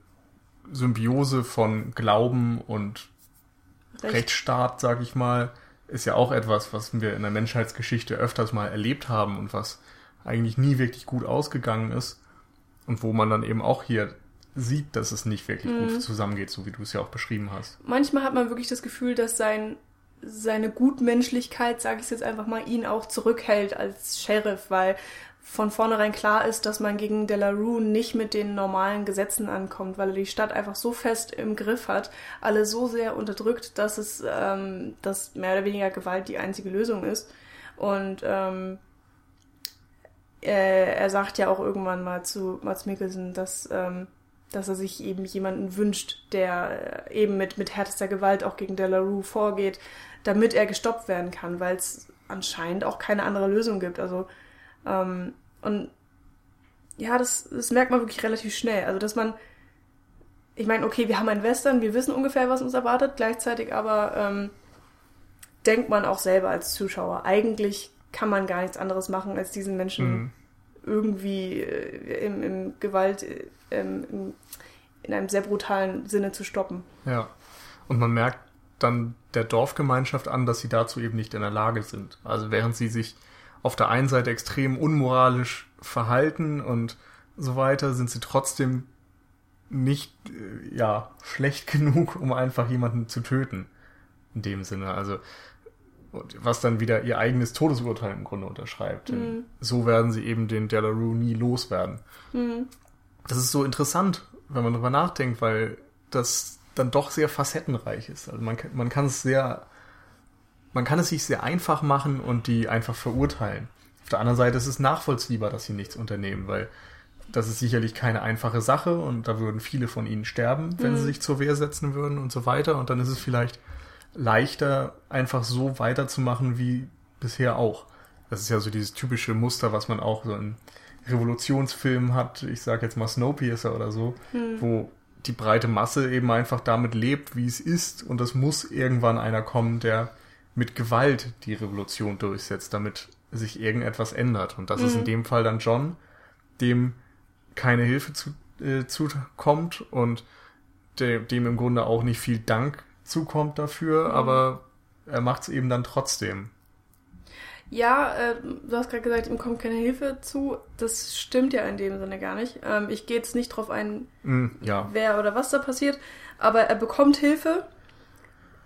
Symbiose von Glauben und Recht. Rechtsstaat, sag ich mal, ist ja auch etwas, was wir in der Menschheitsgeschichte öfters mal erlebt haben und was eigentlich nie wirklich gut ausgegangen ist. Und wo man dann eben auch hier sieht, dass es nicht wirklich mhm. gut zusammengeht, so wie du es ja auch beschrieben hast. Manchmal hat man wirklich das Gefühl, dass sein, seine Gutmenschlichkeit, sage ich es jetzt einfach mal, ihn auch zurückhält als Sheriff, weil von vornherein klar ist, dass man gegen Delarue nicht mit den normalen Gesetzen ankommt, weil er die Stadt einfach so fest im Griff hat, alle so sehr unterdrückt, dass es, ähm, dass mehr oder weniger Gewalt die einzige Lösung ist. Und ähm, äh, er sagt ja auch irgendwann mal zu Mats Mikkelsen, dass, ähm, dass er sich eben jemanden wünscht, der äh, eben mit, mit härtester Gewalt auch gegen Delarue vorgeht, damit er gestoppt werden kann, weil es anscheinend auch keine andere Lösung gibt. Also, ähm, und ja, das, das merkt man wirklich relativ schnell. Also, dass man, ich meine, okay, wir haben einen Western, wir wissen ungefähr, was uns erwartet, gleichzeitig aber ähm, denkt man auch selber als Zuschauer, eigentlich kann man gar nichts anderes machen, als diesen Menschen mhm. irgendwie äh, im, im Gewalt, äh, im, in einem sehr brutalen Sinne zu stoppen. Ja. Und man merkt dann der Dorfgemeinschaft an, dass sie dazu eben nicht in der Lage sind. Also während sie sich auf der einen Seite extrem unmoralisch verhalten und so weiter, sind sie trotzdem nicht äh, ja schlecht (laughs) genug, um einfach jemanden zu töten. In dem Sinne. Also was dann wieder ihr eigenes Todesurteil im Grunde unterschreibt. Mhm. So werden sie eben den Delarue nie loswerden. Mhm. Das ist so interessant, wenn man darüber nachdenkt, weil das dann doch sehr facettenreich ist. Also man, man kann es sehr, man kann es sich sehr einfach machen und die einfach verurteilen. Auf der anderen Seite ist es nachvollziehbar, dass sie nichts unternehmen, weil das ist sicherlich keine einfache Sache und da würden viele von ihnen sterben, wenn mhm. sie sich zur Wehr setzen würden und so weiter. Und dann ist es vielleicht leichter, einfach so weiterzumachen wie bisher auch. Das ist ja so dieses typische Muster, was man auch so in Revolutionsfilmen hat. Ich sage jetzt mal Snowpiercer oder so, mhm. wo die breite Masse eben einfach damit lebt, wie es ist. Und es muss irgendwann einer kommen, der mit Gewalt die Revolution durchsetzt, damit sich irgendetwas ändert. Und das mhm. ist in dem Fall dann John, dem keine Hilfe zu, äh, zukommt und de, dem im Grunde auch nicht viel Dank zukommt dafür, mhm. aber er macht es eben dann trotzdem. Ja, äh, du hast gerade gesagt, ihm kommt keine Hilfe zu. Das stimmt ja in dem Sinne gar nicht. Ähm, ich gehe jetzt nicht drauf ein, mm, ja. wer oder was da passiert, aber er bekommt Hilfe.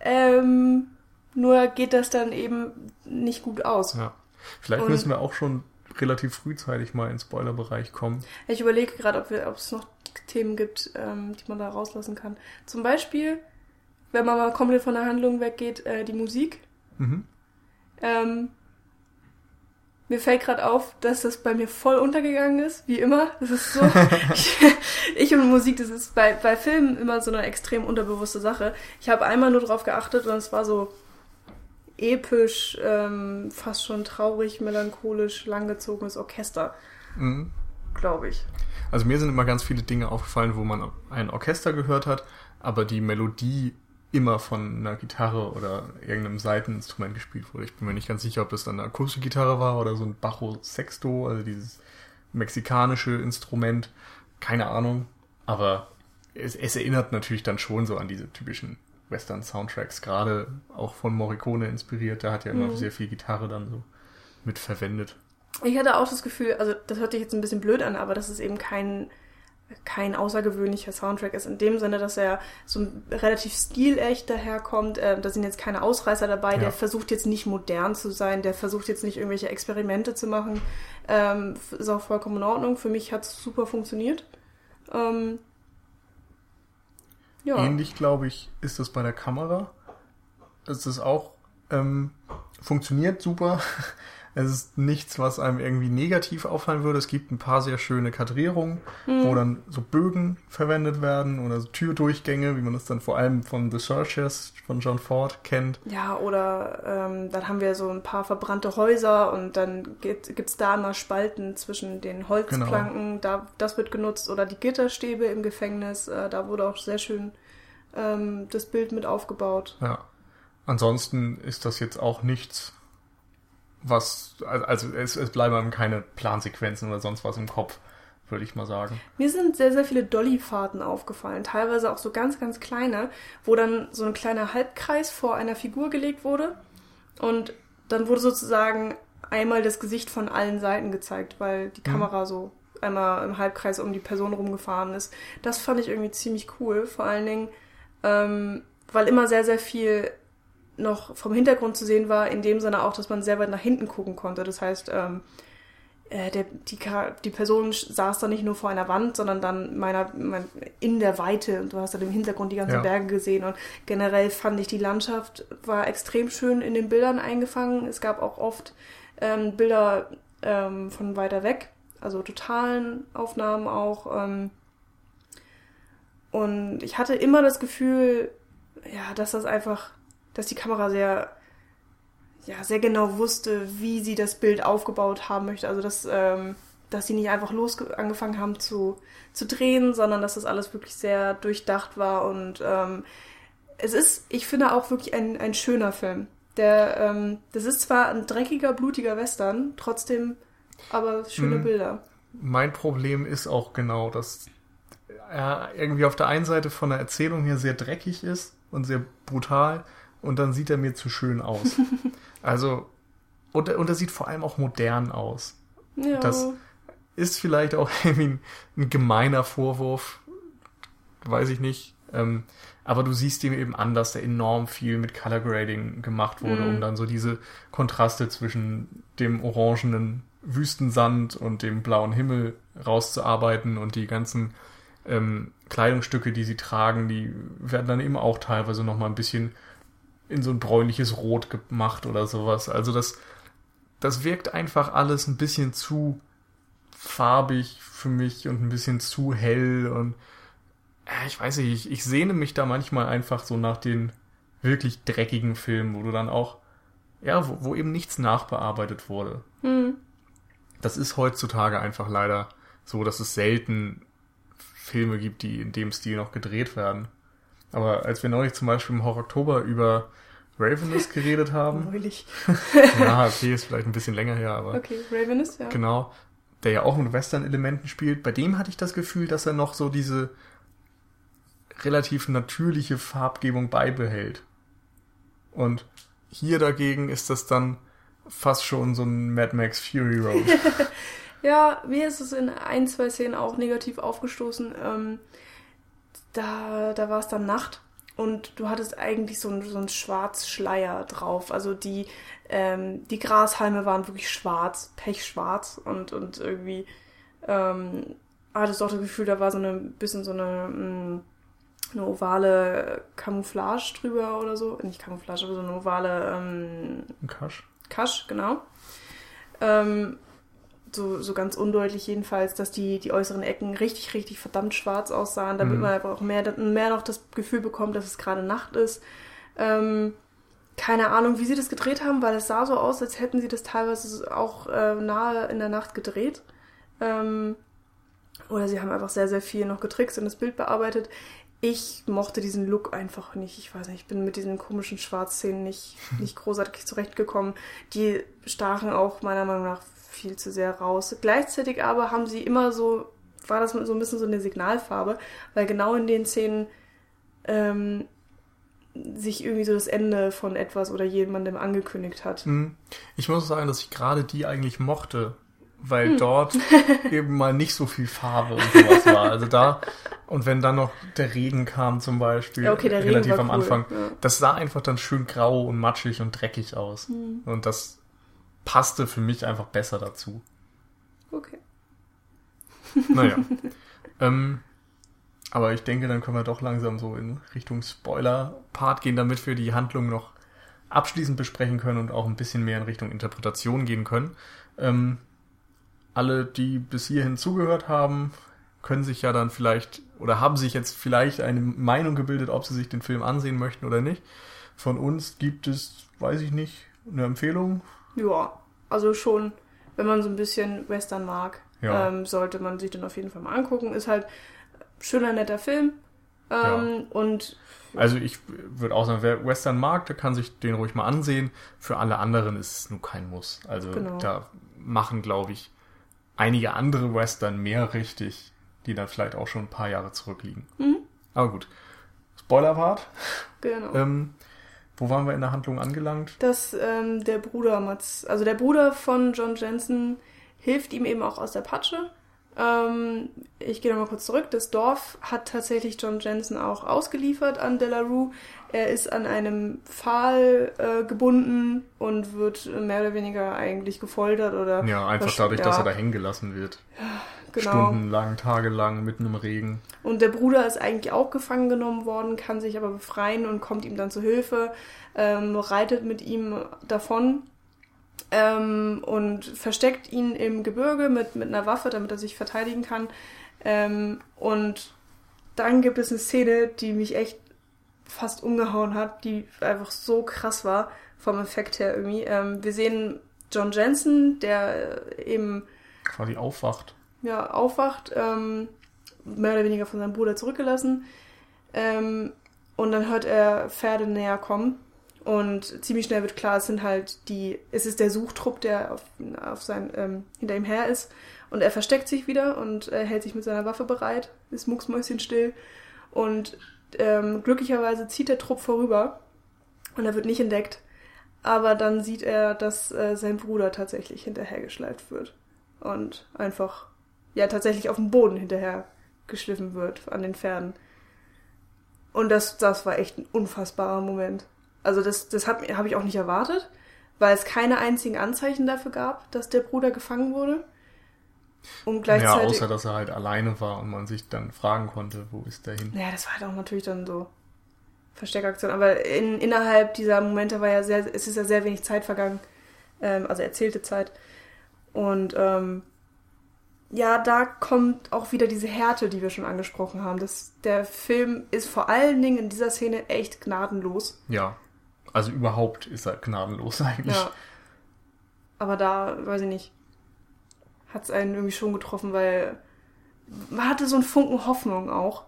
Ähm, nur geht das dann eben nicht gut aus. Ja. Vielleicht Und müssen wir auch schon relativ frühzeitig mal in den Spoilerbereich kommen. Ich überlege gerade, ob, ob es noch Themen gibt, ähm, die man da rauslassen kann. Zum Beispiel, wenn man mal komplett von der Handlung weggeht, äh, die Musik. Mhm. Ähm, mir fällt gerade auf, dass das bei mir voll untergegangen ist, wie immer. Das ist so. (laughs) ich, ich, und Musik, das ist bei, bei Filmen immer so eine extrem unterbewusste Sache. Ich habe einmal nur drauf geachtet und es war so episch, ähm, fast schon traurig, melancholisch, langgezogenes Orchester. Mhm. Glaube ich. Also mir sind immer ganz viele Dinge aufgefallen, wo man ein Orchester gehört hat, aber die Melodie immer von einer Gitarre oder irgendeinem Seiteninstrument gespielt wurde. Ich bin mir nicht ganz sicher, ob das dann eine akustische Gitarre war oder so ein Bajo Sexto, also dieses mexikanische Instrument. Keine Ahnung. Aber es, es erinnert natürlich dann schon so an diese typischen Western-Soundtracks, gerade auch von Morricone inspiriert. Der hat ja immer mhm. sehr viel Gitarre dann so mit verwendet. Ich hatte auch das Gefühl, also das hört sich jetzt ein bisschen blöd an, aber das ist eben kein kein außergewöhnlicher Soundtrack ist, in dem Sinne, dass er so relativ stilecht daherkommt. Äh, da sind jetzt keine Ausreißer dabei, ja. der versucht jetzt nicht modern zu sein, der versucht jetzt nicht irgendwelche Experimente zu machen. Ähm, ist auch vollkommen in Ordnung. Für mich hat es super funktioniert. Ähm, ja. Ähnlich, glaube ich, ist das bei der Kamera. Es ist auch ähm, funktioniert super. Es ist nichts, was einem irgendwie negativ auffallen würde. Es gibt ein paar sehr schöne Kadrierungen, mhm. wo dann so Bögen verwendet werden oder so Türdurchgänge, wie man das dann vor allem von The Searchers von John Ford kennt. Ja, oder ähm, dann haben wir so ein paar verbrannte Häuser und dann gibt es da immer Spalten zwischen den Holzplanken. Genau. Da, das wird genutzt. Oder die Gitterstäbe im Gefängnis. Äh, da wurde auch sehr schön ähm, das Bild mit aufgebaut. Ja. Ansonsten ist das jetzt auch nichts was, also es, es bleiben einem keine Plansequenzen oder sonst was im Kopf, würde ich mal sagen. Mir sind sehr, sehr viele Dolly-Fahrten aufgefallen, teilweise auch so ganz, ganz kleine, wo dann so ein kleiner Halbkreis vor einer Figur gelegt wurde und dann wurde sozusagen einmal das Gesicht von allen Seiten gezeigt, weil die mhm. Kamera mhm. so einmal im Halbkreis um die Person rumgefahren ist. Das fand ich irgendwie ziemlich cool, vor allen Dingen, ähm, weil immer sehr, sehr viel noch vom Hintergrund zu sehen war, in dem Sinne auch, dass man sehr weit nach hinten gucken konnte. Das heißt, ähm, äh, der, die, die Person saß da nicht nur vor einer Wand, sondern dann meiner, mein, in der Weite und du hast dann im Hintergrund die ganzen ja. Berge gesehen und generell fand ich die Landschaft war extrem schön in den Bildern eingefangen. Es gab auch oft ähm, Bilder ähm, von weiter weg, also totalen Aufnahmen auch. Ähm, und ich hatte immer das Gefühl, ja, dass das einfach dass die Kamera sehr, ja, sehr genau wusste, wie sie das Bild aufgebaut haben möchte. Also dass, ähm, dass sie nicht einfach los angefangen haben zu, zu drehen, sondern dass das alles wirklich sehr durchdacht war. Und ähm, es ist, ich finde, auch wirklich ein, ein schöner Film. Der, ähm, das ist zwar ein dreckiger, blutiger Western, trotzdem Aber schöne Hm. Bilder. Mein Problem ist auch genau, dass er irgendwie auf der einen Seite von der Erzählung her sehr dreckig ist und sehr brutal und dann sieht er mir zu schön aus. (laughs) also, und, er- und er sieht vor allem auch modern aus. Ja. Das- Ist vielleicht auch (laughs) irgendwie ein, ein gemeiner Vorwurf, weiß ich nicht. Ähm, aber du siehst ihm eben an, dass da enorm viel mit Color Grading gemacht wurde, Mhm. um dann so diese Kontraste zwischen dem orangenen Wüstensand und dem blauen Himmel rauszuarbeiten und die ganzen ähm, Kleidungsstücke, die sie tragen, die werden dann eben auch teilweise noch mal ein bisschen in so ein bräunliches Rot gemacht oder sowas. Also das, das wirkt einfach alles ein bisschen zu farbig für mich und ein bisschen zu hell und ja, ich weiß nicht, ich, ich sehne mich da manchmal einfach so nach den wirklich dreckigen Filmen, wo du dann auch, ja, wo, wo eben nichts nachbearbeitet wurde. Hm. Das ist heutzutage einfach leider so, dass es selten Filme gibt, die in dem Stil noch gedreht werden. Aber als wir neulich zum Beispiel im Horror Oktober über Ravenous (laughs) geredet haben, Neulich. (laughs) ja, okay, ist vielleicht ein bisschen länger her, aber Okay, Ravenous, ja. genau, der ja auch mit Western-Elementen spielt, bei dem hatte ich das Gefühl, dass er noch so diese relativ natürliche Farbgebung beibehält. Und hier dagegen ist das dann fast schon so ein Mad Max Fury Road. (laughs) Ja, mir ist es in ein, zwei Szenen auch negativ aufgestoßen. Ähm, da da war es dann Nacht und du hattest eigentlich so einen so einen Schwarzschleier drauf. Also die, ähm, die Grashalme waren wirklich schwarz, pechschwarz und, und irgendwie ähm, hattest du auch das Gefühl, da war so eine bisschen so eine, mh, eine ovale Camouflage drüber oder so. Nicht Camouflage, aber so eine ovale ähm, Ein Kasch. Kasch, genau. Ähm, so, so ganz undeutlich jedenfalls, dass die, die äußeren Ecken richtig, richtig verdammt schwarz aussahen, damit Mhm. man einfach auch mehr, mehr noch das Gefühl bekommt, dass es gerade Nacht ist. Ähm, keine Ahnung, wie sie das gedreht haben, weil es sah so aus, als hätten sie das teilweise auch äh, nahe in der Nacht gedreht. Ähm, oder sie haben einfach sehr, sehr viel noch getrickst und das Bild bearbeitet. Ich mochte diesen Look einfach nicht. Ich weiß nicht, ich bin mit diesen komischen Schwarzszenen nicht, nicht großartig zurechtgekommen. Die stachen auch meiner Meinung nach viel zu sehr raus. Gleichzeitig aber haben sie immer so, war das so ein bisschen so eine Signalfarbe, weil genau in den Szenen ähm, sich irgendwie so das Ende von etwas oder jemandem angekündigt hat. Hm. Ich muss sagen, dass ich gerade die eigentlich mochte, weil Hm. dort (laughs) eben mal nicht so viel Farbe und sowas war. Also da, und wenn dann noch der Regen kam zum Beispiel, Ja, okay, relativ am cool, Anfang, ja. das sah einfach dann schön grau und matschig und dreckig aus. Hm. Und das passte für mich einfach besser dazu. Okay. Naja. (laughs) ähm, aber ich denke, dann können wir doch langsam so in Richtung Spoiler-Part gehen, damit wir die Handlung noch abschließend besprechen können und auch ein bisschen mehr in Richtung Interpretation gehen können. Ähm, alle, die bis hierhin zugehört haben, können sich ja dann vielleicht oder haben sich jetzt vielleicht eine Meinung gebildet, ob sie sich den Film ansehen möchten oder nicht. Von uns gibt es, weiß ich nicht, eine Empfehlung. Ja, also schon, wenn man so ein bisschen Western mag, Ja. ähm, sollte man sich den auf jeden Fall mal angucken. Ist halt schöner, netter Film. Ähm, Und Also ich würde auch sagen, wer Western mag, der kann sich den ruhig mal ansehen. Für alle anderen ist es nur kein Muss. Also Genau. da machen, glaube ich, einige andere Western mehr richtig, die dann vielleicht auch schon ein paar Jahre zurückliegen. Mhm. Aber gut. Spoiler-Part. genau. Ähm, wo waren wir in der Handlung angelangt? dass ähm, der Bruder Mats, also der Bruder von John Jensen, hilft ihm eben auch aus der Patsche. Ähm, ich gehe nochmal kurz zurück. Das Dorf hat tatsächlich John Jensen auch ausgeliefert an Delarue. Er ist an einem Pfahl äh, gebunden und wird mehr oder weniger eigentlich gefoltert oder Ja, einfach dadurch, dass ja. er da hängen gelassen wird. Genau. Stundenlang, tagelang, mitten im Regen. Und der Bruder ist eigentlich auch gefangen genommen worden, kann sich aber befreien und kommt ihm dann zu Hilfe, ähm, reitet mit ihm davon ähm, und versteckt ihn im Gebirge mit, mit einer Waffe, damit er sich verteidigen kann. Ähm, und dann gibt es eine Szene, die mich echt fast umgehauen hat, die einfach so krass war vom Effekt her irgendwie. Ähm, wir sehen John Jensen, der äh, eben Quasi aufwacht. Ja, aufwacht, ähm, mehr oder weniger von seinem Bruder zurückgelassen. Ähm, und dann hört er Pferde näher kommen Und ziemlich schnell wird klar, es sind halt die, es ist der Suchtrupp, der auf, auf sein, ähm, hinter ihm her ist. Und er versteckt sich wieder und äh, hält sich mit seiner Waffe bereit, ist mucksmäuschenstill. Und ähm, glücklicherweise zieht der Trupp vorüber und er wird nicht entdeckt. Aber dann sieht er, dass äh, sein Bruder tatsächlich hinterhergeschleift wird. Und einfach, ja, tatsächlich auf dem Boden hinterher geschliffen wird an den Pferden. Und das, das war echt ein unfassbarer Moment. Also das, das habe hab ich auch nicht erwartet, weil es keine einzigen Anzeichen dafür gab, dass der Bruder gefangen wurde. Und gleichzeitig. Ja, außer dass er halt alleine war und man sich dann fragen konnte, wo ist der hin? Ja, das war halt auch natürlich dann so Versteckaktion. Aber in, innerhalb dieser Momente war ja sehr, es ist ja sehr wenig Zeit vergangen. Ähm, also erzählte Zeit. Und ähm, ja, da kommt auch wieder diese Härte, die wir schon angesprochen haben. Das, der Film ist vor allen Dingen in dieser Szene echt gnadenlos. Ja, also überhaupt ist er gnadenlos (laughs) eigentlich. Ja. Aber da, weiß ich nicht, hat es einen irgendwie schon getroffen, weil man hatte so einen Funken Hoffnung auch.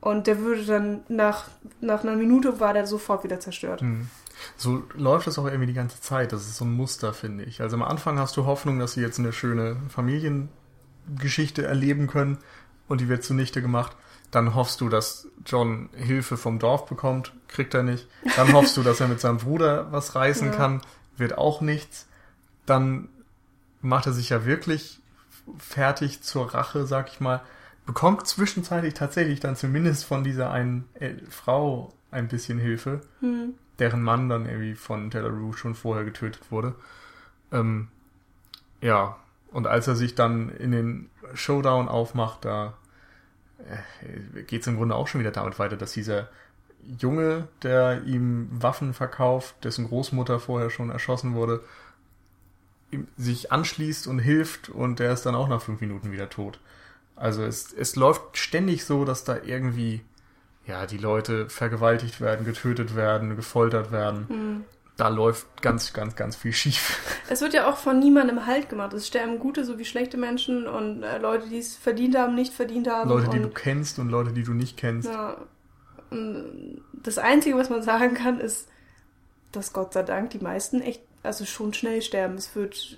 Und der würde dann nach, nach einer Minute war der sofort wieder zerstört. Mhm. So läuft das auch irgendwie die ganze Zeit. Das ist so ein Muster, finde ich. Also am Anfang hast du Hoffnung, dass sie jetzt eine schöne Familiengeschichte erleben können und die wird zunichte gemacht. Dann hoffst du, dass John Hilfe vom Dorf bekommt, kriegt er nicht. Dann hoffst du, dass er mit seinem Bruder was reißen ja. kann, wird auch nichts. Dann macht er sich ja wirklich fertig zur Rache, sag ich mal. Bekommt zwischenzeitlich tatsächlich dann zumindest von dieser einen äh, Frau ein bisschen Hilfe, hm. deren Mann dann irgendwie von Delarue schon vorher getötet wurde. Ähm, ja, und als er sich dann in den Showdown aufmacht, da äh, geht es im Grunde auch schon wieder damit weiter, dass dieser Junge, der ihm Waffen verkauft, dessen Großmutter vorher schon erschossen wurde, sich anschließt und hilft und der ist dann auch nach fünf Minuten wieder tot. Also es, es läuft ständig so, dass da irgendwie ja die Leute vergewaltigt werden, getötet werden, gefoltert werden. Mhm. Da läuft ganz, ganz, ganz viel schief. (laughs) Es wird ja auch von niemandem Halt gemacht. Es sterben gute sowie schlechte Menschen und äh, Leute, die es verdient haben, nicht verdient haben. Leute, die du kennst und Leute, die du nicht kennst. Ja. Das Einzige, was man sagen kann, ist, dass Gott sei Dank die meisten echt, also schon schnell sterben. Es wird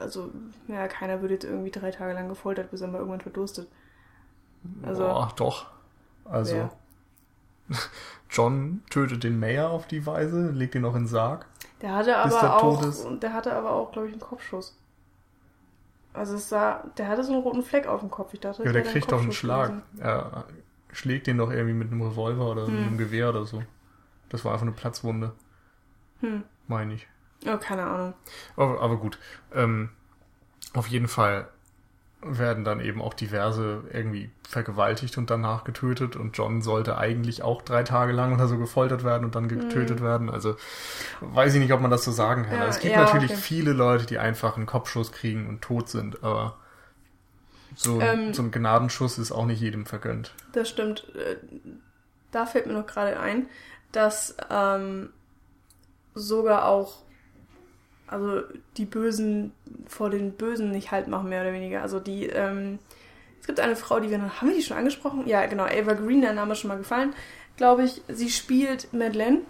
also, ja, keiner würde jetzt irgendwie drei Tage lang gefoltert, bis er mal irgendwann verdurstet. Also, Boah, doch. Also, wer? John tötet den Mayor auf die Weise, legt ihn noch in den Sarg. Der hatte aber auch, der hatte aber auch, glaube ich, einen Kopfschuss. Also es sah, der hatte so einen roten Fleck auf dem Kopf. Ich dachte, ja, der kriegt doch einen Schlag. Gewesen. Er schlägt den doch irgendwie mit einem Revolver oder hm. einem Gewehr oder so. Das war einfach eine Platzwunde. Hm. Meine ich. Oh, keine Ahnung. Aber, aber gut. Ähm, auf jeden Fall werden dann eben auch diverse irgendwie vergewaltigt und danach getötet und John sollte eigentlich auch drei Tage lang oder so gefoltert werden und dann getötet mm. werden. Also weiß ich nicht, ob man das so sagen kann. Ja, es gibt ja, natürlich okay. viele Leute, die einfach einen Kopfschuss kriegen und tot sind, aber so, ähm, so ein Gnadenschuss ist auch nicht jedem vergönnt. Das stimmt. Äh, da fällt mir noch gerade ein, dass ähm, sogar auch also die Bösen vor den Bösen nicht halt machen, mehr oder weniger. Also die, ähm, es gibt eine Frau, die wir haben wir die schon angesprochen? Ja, genau, Ava Green, der Name ist schon mal gefallen, glaube ich. Sie spielt Madeleine,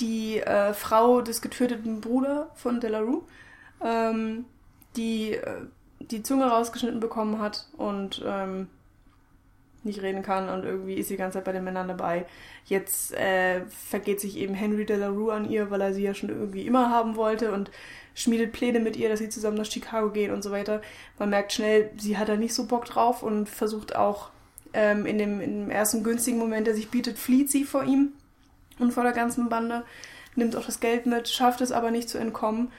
die äh, Frau des getöteten Bruder von Delarue, ähm, die äh, die Zunge rausgeschnitten bekommen hat und ähm, nicht reden kann und irgendwie ist sie die ganze Zeit bei den Männern dabei. Jetzt äh, vergeht sich eben Henry Delarue an ihr, weil er sie ja schon irgendwie immer haben wollte und schmiedet Pläne mit ihr, dass sie zusammen nach Chicago gehen und so weiter. Man merkt schnell, sie hat da nicht so Bock drauf und versucht auch ähm, in, dem, in dem ersten günstigen Moment, der sich bietet, flieht sie vor ihm und vor der ganzen Bande, nimmt auch das Geld mit, schafft es aber nicht zu entkommen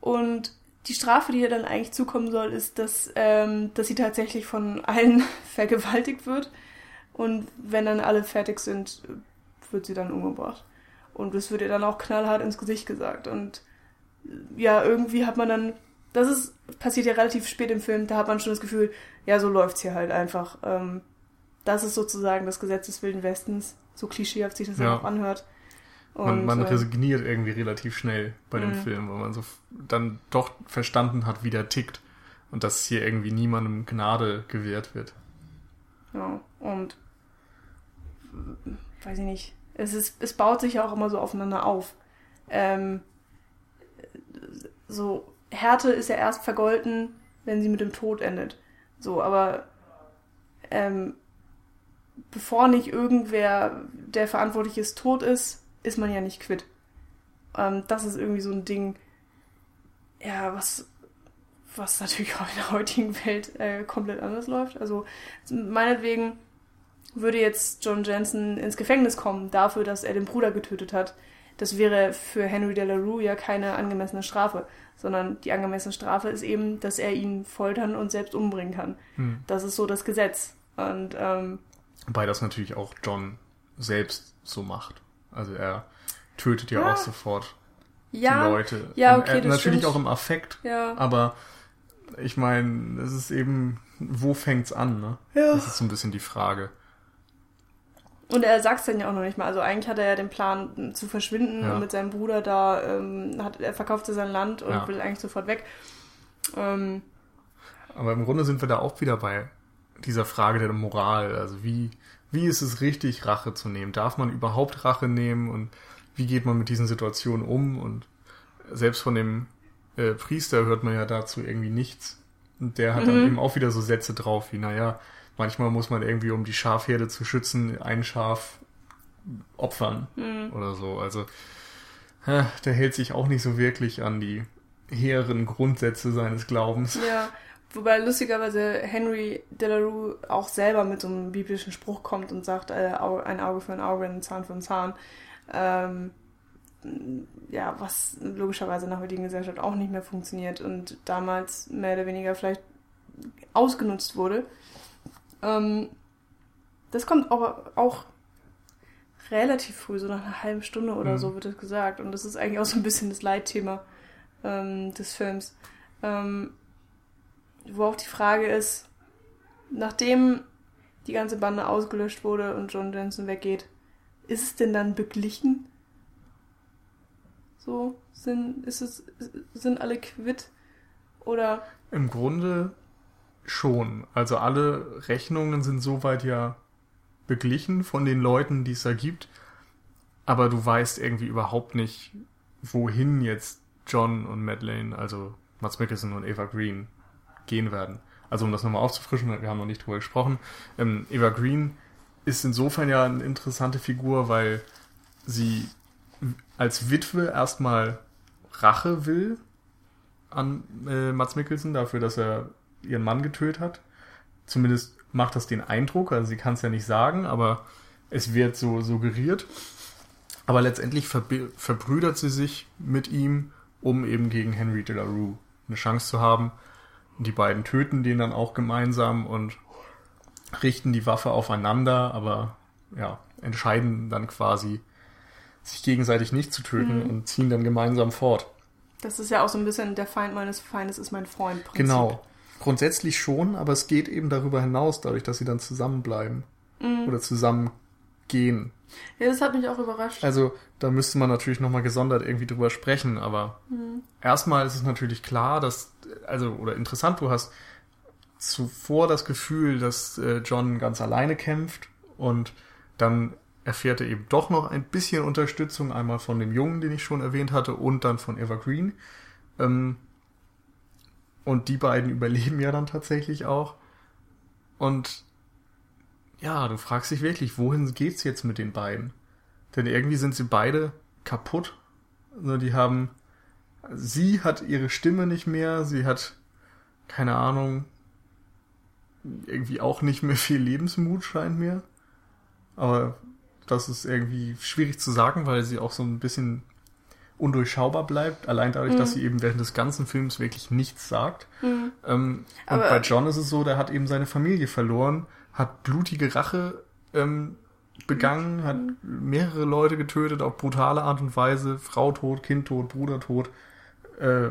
und die Strafe, die ihr dann eigentlich zukommen soll, ist, dass, ähm, dass sie tatsächlich von allen (laughs) vergewaltigt wird. Und wenn dann alle fertig sind, wird sie dann umgebracht. Und das wird ihr dann auch knallhart ins Gesicht gesagt. Und ja, irgendwie hat man dann, das ist, passiert ja relativ spät im Film, da hat man schon das Gefühl, ja, so läuft's hier halt einfach. Ähm, das ist sozusagen das Gesetz des Wilden Westens, so klischeehaft sich das ja. auch anhört. Und, man, man äh, resigniert irgendwie relativ schnell bei dem mhm. Film, weil man so dann doch verstanden hat, wie der tickt und dass hier irgendwie niemandem Gnade gewährt wird. Ja, und weiß ich nicht. es ist, es baut sich ja auch immer so aufeinander auf. Ähm, so, Härte ist ja erst vergolten, wenn sie mit dem Tod endet. So, aber ähm, bevor nicht irgendwer, der verantwortlich ist, tot ist, ist man ja nicht quitt. Ähm, das ist irgendwie so ein Ding, ja, was, was natürlich auch in der heutigen Welt äh, komplett anders läuft. Also meinetwegen würde jetzt John Jensen ins Gefängnis kommen dafür, dass er den Bruder getötet hat. Das wäre für Henry Delarue ja keine angemessene Strafe, sondern die angemessene Strafe ist eben, dass er ihn foltern und selbst umbringen kann. Hm. Das ist so das Gesetz. Und ähm, Wobei das natürlich auch John selbst so macht. Also er tötet ja, ja. auch sofort ja, die Leute. Ja, okay, das Natürlich stimmt. auch im Affekt, ja. aber ich meine, es ist eben, wo fängt's an, ne? Ja. Das ist so ein bisschen die Frage. Und er sagt es dann ja auch noch nicht mal. Also eigentlich hat er ja den Plan zu verschwinden ja. und mit seinem Bruder da, ähm, hat, er verkaufte sein Land und ja. will eigentlich sofort weg. Ähm, Aber im Grunde sind wir da auch wieder bei dieser Frage der Moral. Also wie, wie ist es richtig, Rache zu nehmen? Darf man überhaupt Rache nehmen und wie geht man mit diesen Situationen um? Und selbst von dem äh, Priester hört man ja dazu irgendwie nichts. Und der hat mhm. dann eben auch wieder so Sätze drauf, wie, naja, manchmal muss man irgendwie, um die Schafherde zu schützen, ein Schaf opfern mhm. oder so. Also der hält sich auch nicht so wirklich an die hehren Grundsätze seines Glaubens. Ja, (laughs) wobei lustigerweise Henry Delarue auch selber mit so einem biblischen Spruch kommt und sagt, äh, ein Auge für ein Auge, ein Zahn für ein Zahn. Ähm, ja, was logischerweise in der heutigen Gesellschaft auch nicht mehr funktioniert und damals mehr oder weniger vielleicht ausgenutzt wurde. Ähm, das kommt aber auch relativ früh, so nach einer halben Stunde oder mhm. so wird das gesagt. Und das ist eigentlich auch so ein bisschen das Leitthema ähm, des Films. Ähm, wo auch die Frage ist, nachdem die ganze Bande ausgelöscht wurde und John Jensen weggeht, ist es denn dann beglichen? So, sind, ist es, sind alle quitt? Oder? Im Grunde schon. Also alle Rechnungen sind soweit ja beglichen von den Leuten, die es da gibt. Aber du weißt irgendwie überhaupt nicht, wohin jetzt John und Madeleine, also Mats Mikkelsen und Eva Green, gehen werden. Also um das nochmal aufzufrischen, wir haben noch nicht drüber gesprochen. Ähm, Eva Green ist insofern ja eine interessante Figur, weil sie als Witwe erstmal Rache will an äh, Mats Mikkelsen dafür, dass er ihren Mann getötet hat. Zumindest macht das den Eindruck, also sie kann es ja nicht sagen, aber es wird so suggeriert. Aber letztendlich verbrüdert sie sich mit ihm, um eben gegen Henry de la Rue eine Chance zu haben. Die beiden töten den dann auch gemeinsam und richten die Waffe aufeinander, aber ja, entscheiden dann quasi, sich gegenseitig nicht zu töten mhm. und ziehen dann gemeinsam fort. Das ist ja auch so ein bisschen der Feind meines Feindes ist mein Freund. Prinzip. Genau. Grundsätzlich schon, aber es geht eben darüber hinaus, dadurch, dass sie dann zusammenbleiben. Mhm. Oder zusammengehen. Ja, das hat mich auch überrascht. Also, da müsste man natürlich nochmal gesondert irgendwie drüber sprechen, aber mhm. erstmal ist es natürlich klar, dass, also, oder interessant, du hast zuvor das Gefühl, dass äh, John ganz alleine kämpft und dann erfährt er eben doch noch ein bisschen Unterstützung, einmal von dem Jungen, den ich schon erwähnt hatte, und dann von Evergreen. Ähm, und die beiden (laughs) überleben ja dann tatsächlich auch. Und ja, du fragst dich wirklich, wohin geht's jetzt mit den beiden? Denn irgendwie sind sie beide kaputt. Also die haben, sie hat ihre Stimme nicht mehr, sie hat, keine Ahnung, irgendwie auch nicht mehr viel Lebensmut scheint mir. Aber das ist irgendwie schwierig zu sagen, weil sie auch so ein bisschen undurchschaubar bleibt, allein dadurch, mhm. dass sie eben während des ganzen Films wirklich nichts sagt. Mhm. Ähm, und bei John ist es so, der hat eben seine Familie verloren, hat blutige Rache ähm, begangen, hat mhm. mehrere Leute getötet auf brutale Art und Weise, Frau tot, Kind tot, Bruder tot äh,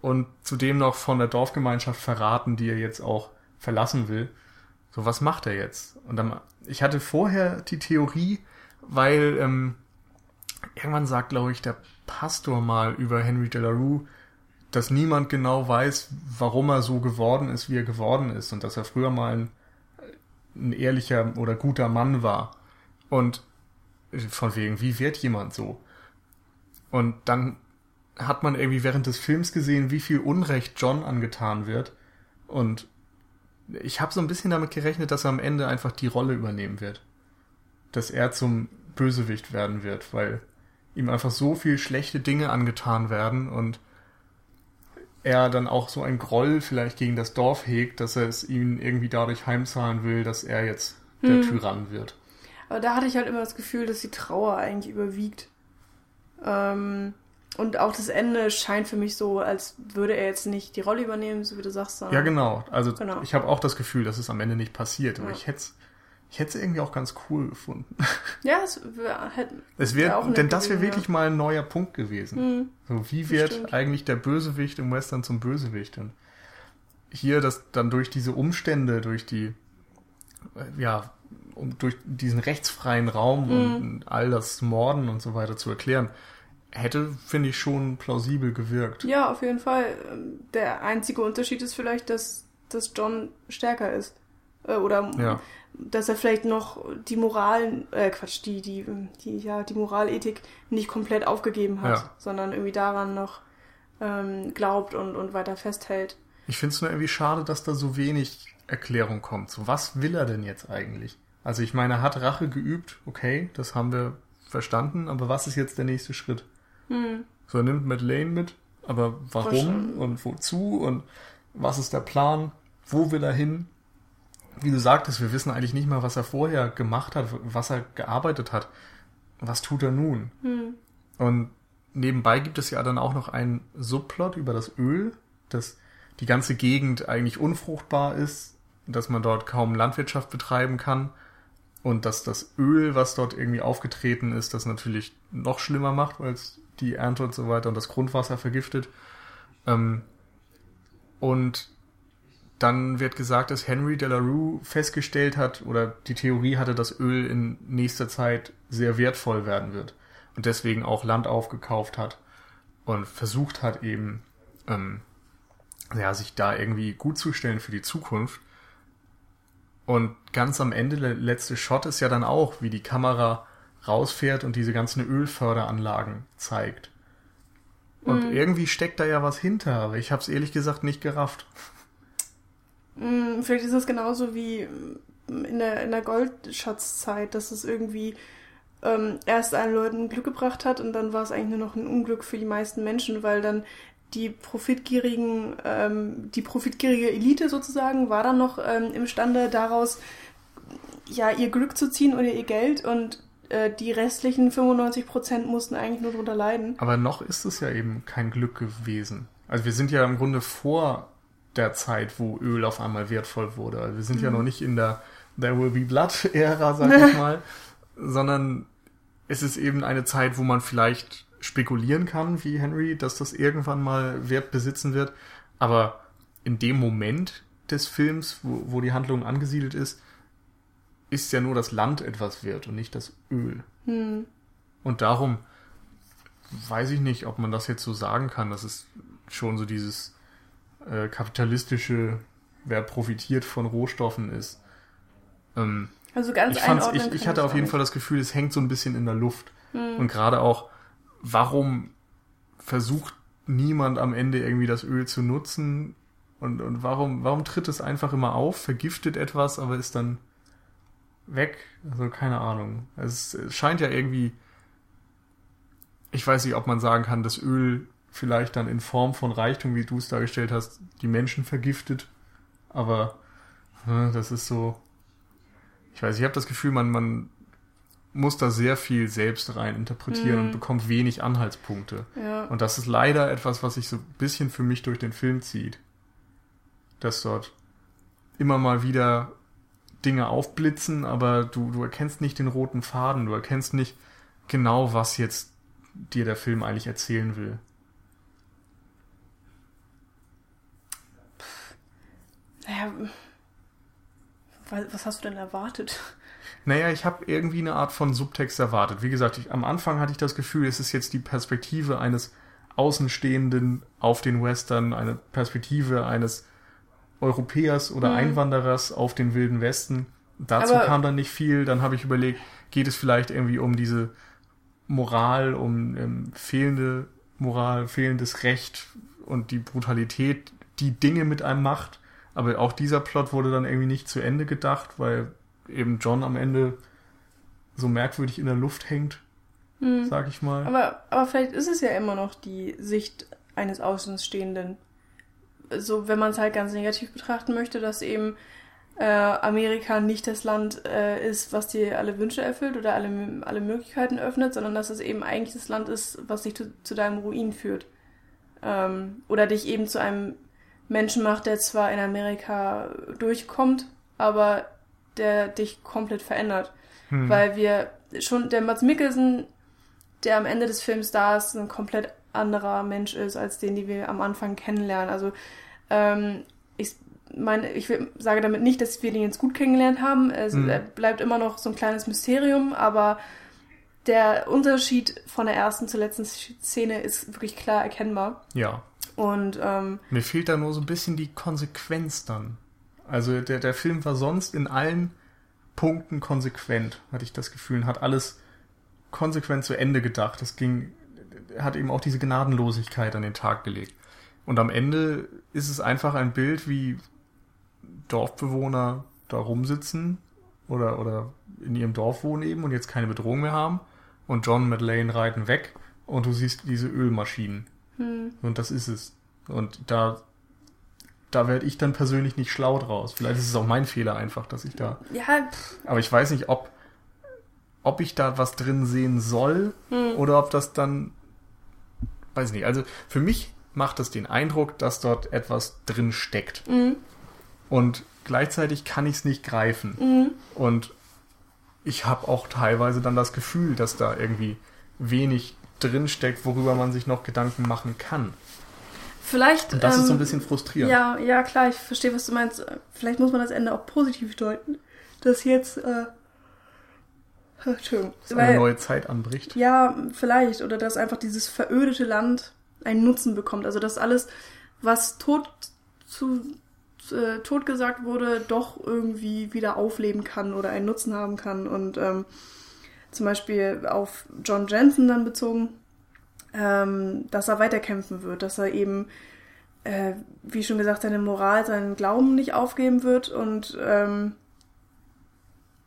und zudem noch von der Dorfgemeinschaft verraten, die er jetzt auch verlassen will. So, was macht er jetzt? Und dann, ich hatte vorher die Theorie, weil ähm, irgendwann sagt, glaube ich, der Pastor mal über Henry Delarue, dass niemand genau weiß, warum er so geworden ist, wie er geworden ist und dass er früher mal ein, ein ehrlicher oder guter Mann war. Und von wegen, wie wird jemand so? Und dann hat man irgendwie während des Films gesehen, wie viel Unrecht John angetan wird. Und ich habe so ein bisschen damit gerechnet, dass er am Ende einfach die Rolle übernehmen wird. Dass er zum Bösewicht werden wird, weil ihm einfach so viel schlechte Dinge angetan werden und er dann auch so ein Groll vielleicht gegen das Dorf hegt, dass er es ihnen irgendwie dadurch heimzahlen will, dass er jetzt der Hm. Tyrann wird. Aber da hatte ich halt immer das Gefühl, dass die Trauer eigentlich überwiegt. Ähm, und auch das Ende scheint für mich so, als würde er jetzt nicht die Rolle übernehmen, so wie du sagst. Ja, genau. Also Genau. ich habe auch das Gefühl, dass es am Ende nicht passiert. Aber Ja. ich hätte es ich hätt's irgendwie auch ganz cool gefunden. (laughs) Ja, es wär, hätte. Es Wär wär, auch denn das wäre wirklich mal ein neuer Punkt gewesen. Hm, So, wie wird stimmt. eigentlich der Bösewicht im Western zum Bösewicht? Und hier das dann durch diese Umstände, durch die, äh, ja, um durch diesen rechtsfreien Raum Mhm. und all das Morden und so weiter zu erklären, hätte, finde ich, schon plausibel gewirkt. ja, auf jeden Fall. Ähm, Der einzige Unterschied ist vielleicht, dass, dass John stärker ist. Äh, Oder Ja. dass er vielleicht noch die Moral, äh, Quatsch, die, die, die, ja, die Moralethik nicht komplett aufgegeben hat, Ja. sondern irgendwie daran noch ähm, glaubt und, und weiter festhält. Ich finde es nur irgendwie schade, dass da so wenig Erklärung kommt. So, was will er denn jetzt eigentlich? Also ich meine, er hat Rache geübt, okay, das haben wir verstanden, aber was ist jetzt der nächste Schritt? Hm. So, er nimmt Madeleine mit, aber warum und wozu und was ist der Plan? Wo will er hin? Wie du sagtest, wir wissen eigentlich nicht mal, was er vorher gemacht hat, was er gearbeitet hat. Was tut er nun? Hm. Und nebenbei gibt es ja dann auch noch einen Subplot über das Öl, dass die ganze Gegend eigentlich unfruchtbar ist, dass man dort kaum Landwirtschaft betreiben kann und dass das Öl, was dort irgendwie aufgetreten ist, das natürlich noch schlimmer macht, weil es die Ernte und so weiter und das Grundwasser vergiftet. Ähm, und dann wird gesagt, dass Henry Delarue festgestellt hat oder die Theorie hatte, dass Öl in nächster Zeit sehr wertvoll werden wird und deswegen auch Land aufgekauft hat und versucht hat eben ähm, ja sich da irgendwie gut zu stellen für die Zukunft und ganz am Ende der letzte Shot ist ja dann auch wie die Kamera rausfährt und diese ganzen Ölförderanlagen zeigt und Mhm. irgendwie steckt da ja was hinter aber ich habe es ehrlich gesagt nicht gerafft Hm, Vielleicht ist es genauso wie mm, in der, in der Goldschatzzeit, dass es irgendwie ähm, erst allen Leuten Glück gebracht hat und dann war es eigentlich nur noch ein Unglück für die meisten Menschen, weil dann die profitgierigen, ähm, die profitgierige Elite sozusagen war dann noch ähm, imstande daraus ja ihr Glück zu ziehen oder ihr Geld und äh, die restlichen 95 Prozent mussten eigentlich nur drunter leiden. Aber noch ist es ja eben kein Glück gewesen. Also wir sind ja im Grunde vor der Zeit, wo Öl auf einmal wertvoll wurde. Also wir sind ja Mhm. noch nicht in der There Will Be Blood-Ära, sag ich (laughs) mal, sondern es ist eben eine Zeit, wo man vielleicht spekulieren kann, wie Henry, dass das irgendwann mal Wert besitzen wird. Aber in dem Moment des Films, wo, wo die Handlung angesiedelt ist, ist ja nur das Land etwas wert und nicht das Öl. Hm. Und darum weiß ich nicht, ob man das jetzt so sagen kann. Das ist schon so dieses äh, kapitalistische, wer profitiert von Rohstoffen ist. Ähm, Also ganz ich, fand's, einordnen ich, ich hatte auf jeden. Fall das Gefühl, es hängt so ein bisschen in der Luft. Hm. Und gerade auch, warum versucht niemand am Ende irgendwie das Öl zu nutzen? Und, und warum, warum tritt es einfach immer auf, vergiftet etwas, aber ist dann weg? Also keine Ahnung. Es, scheint ja irgendwie, ich weiß nicht, ob man sagen kann, das Öl vielleicht dann in Form von Reichtum, wie du es dargestellt hast, die Menschen vergiftet. Aber äh, das ist so, ich weiß, ich habe das Gefühl, man, man muss da sehr viel selbst rein interpretieren Mhm. und bekommt wenig Anhaltspunkte. Ja. Und das ist leider etwas, was sich so ein bisschen für mich durch den Film zieht. Dass dort immer mal wieder Dinge aufblitzen, aber du, du erkennst nicht den roten Faden, du erkennst nicht genau, was jetzt dir der Film eigentlich erzählen will. Naja, wa- was hast du denn erwartet? Naja, ich habe irgendwie eine Art von Subtext erwartet. Wie gesagt, ich, am Anfang hatte ich das Gefühl, es ist jetzt die Perspektive eines Außenstehenden auf den Western, eine Perspektive eines Europäers oder Mhm. Einwanderers auf den Wilden Westen. dazu Aber- kam dann nicht viel. Dann habe ich überlegt, geht es vielleicht irgendwie um diese Moral, um ähm, fehlende Moral, fehlendes Recht und die Brutalität, die Dinge mit einem macht. Aber auch dieser Plot wurde dann irgendwie nicht zu Ende gedacht, weil eben John am Ende so merkwürdig in der Luft hängt, Hm. sag ich mal. Aber, aber vielleicht ist es ja immer noch die Sicht eines Außenstehenden. So, wenn man es halt ganz negativ betrachten möchte, dass eben äh, Amerika nicht das Land äh, ist, was dir alle Wünsche erfüllt oder alle, alle Möglichkeiten öffnet, sondern dass es eben eigentlich das Land ist, was dich zu, zu deinem Ruin führt. Ähm, oder dich eben zu einem Menschen macht, der zwar in Amerika durchkommt, aber der dich komplett verändert. Hm. Weil wir schon, der Mats Mikkelsen, der am Ende des Films da ist, ein komplett anderer Mensch ist, als den, die wir am Anfang kennenlernen. Also, ähm, ich meine, ich will, sage damit nicht, dass wir den jetzt gut kennengelernt haben. Es Mhm. er bleibt immer noch so ein kleines Mysterium, aber der Unterschied von der ersten zur letzten Szene ist wirklich klar erkennbar. ja. Und ähm, Mir fehlt da nur so ein bisschen die Konsequenz dann. Also der, der Film war sonst in allen Punkten konsequent, hatte ich das Gefühl, hat alles konsequent zu Ende gedacht. Das ging, hat eben auch diese Gnadenlosigkeit an den Tag gelegt. Und am Ende ist es einfach ein Bild, wie Dorfbewohner da rumsitzen oder, oder in ihrem Dorf wohnen eben und jetzt keine Bedrohung mehr haben. Und John und Madeleine reiten weg und du siehst diese Ölmaschinen. hm, Und das ist es. Und da, da werde ich dann persönlich nicht schlau draus. Vielleicht ist es auch mein Fehler einfach, dass ich da. ja, Aber ich weiß nicht, ob, ob ich da was drin sehen soll hm, oder ob das dann. Weiß nicht. Also für mich macht es den Eindruck, dass dort etwas drin steckt. hm, Und gleichzeitig kann ich es nicht greifen. hm. Und ich habe auch teilweise dann das Gefühl, dass da irgendwie wenig drin steckt, worüber man sich noch Gedanken machen kann. vielleicht. Und das ist so ein ähm, bisschen frustrierend. Ja, ja, klar, ich verstehe, was du meinst. Vielleicht muss man das Ende auch positiv deuten. Dass jetzt, äh, (laughs) Entschuldigung. dass eine neue Zeit anbricht. ja, vielleicht. Oder dass einfach dieses verödete Land einen Nutzen bekommt. Also, dass alles, was tot zu, äh, tot gesagt wurde, doch irgendwie wieder aufleben kann oder einen Nutzen haben kann. Und ähm, zum Beispiel auf John Jensen dann bezogen, ähm, dass er weiterkämpfen wird, dass er eben äh, wie schon gesagt, seine Moral, seinen Glauben nicht aufgeben wird und ähm,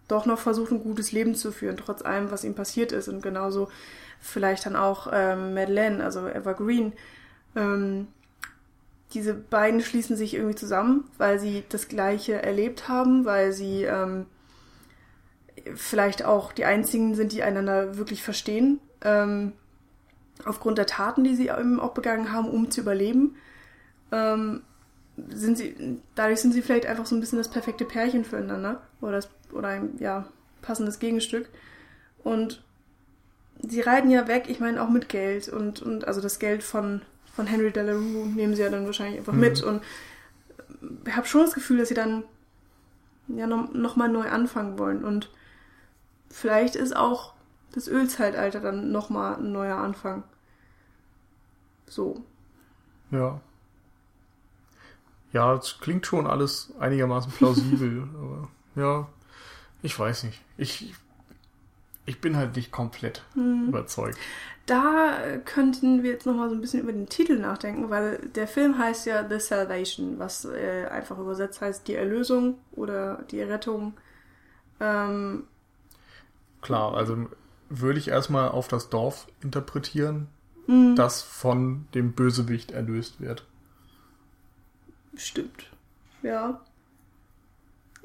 doch noch versucht, ein gutes Leben zu führen, trotz allem, was ihm passiert ist. Und genauso vielleicht dann auch ähm, Madeleine, also Evergreen. Ähm, diese beiden schließen sich irgendwie zusammen, weil sie das Gleiche erlebt haben, weil sie ähm, vielleicht auch die einzigen sind, die einander wirklich verstehen. Ähm, aufgrund der Taten, die sie eben auch begangen haben, um zu überleben ähm, sind sie, dadurch sind sie vielleicht einfach so ein bisschen das perfekte Pärchen füreinander oder, das, oder ein ja, passendes Gegenstück. Und sie reiten ja weg, ich meine auch mit Geld und, und also das Geld von, von Henry Delarue nehmen sie ja dann wahrscheinlich einfach Mhm. mit und ich habe schon das Gefühl, dass sie dann ja noch, noch mal neu anfangen wollen und vielleicht ist auch das Ölzeitalter dann noch mal ein neuer Anfang. So. Ja. Ja, es klingt schon alles einigermaßen plausibel, (laughs) aber ja, ich weiß nicht. Ich, ich bin halt nicht komplett Hm. überzeugt. Da könnten wir jetzt nochmal so ein bisschen über den Titel nachdenken, weil der Film heißt ja The Salvation, was äh, einfach übersetzt heißt die Erlösung oder die Errettung. Ähm, Klar, also würde ich erstmal auf das Dorf interpretieren, mh, das von dem Bösewicht erlöst wird. stimmt. Ja.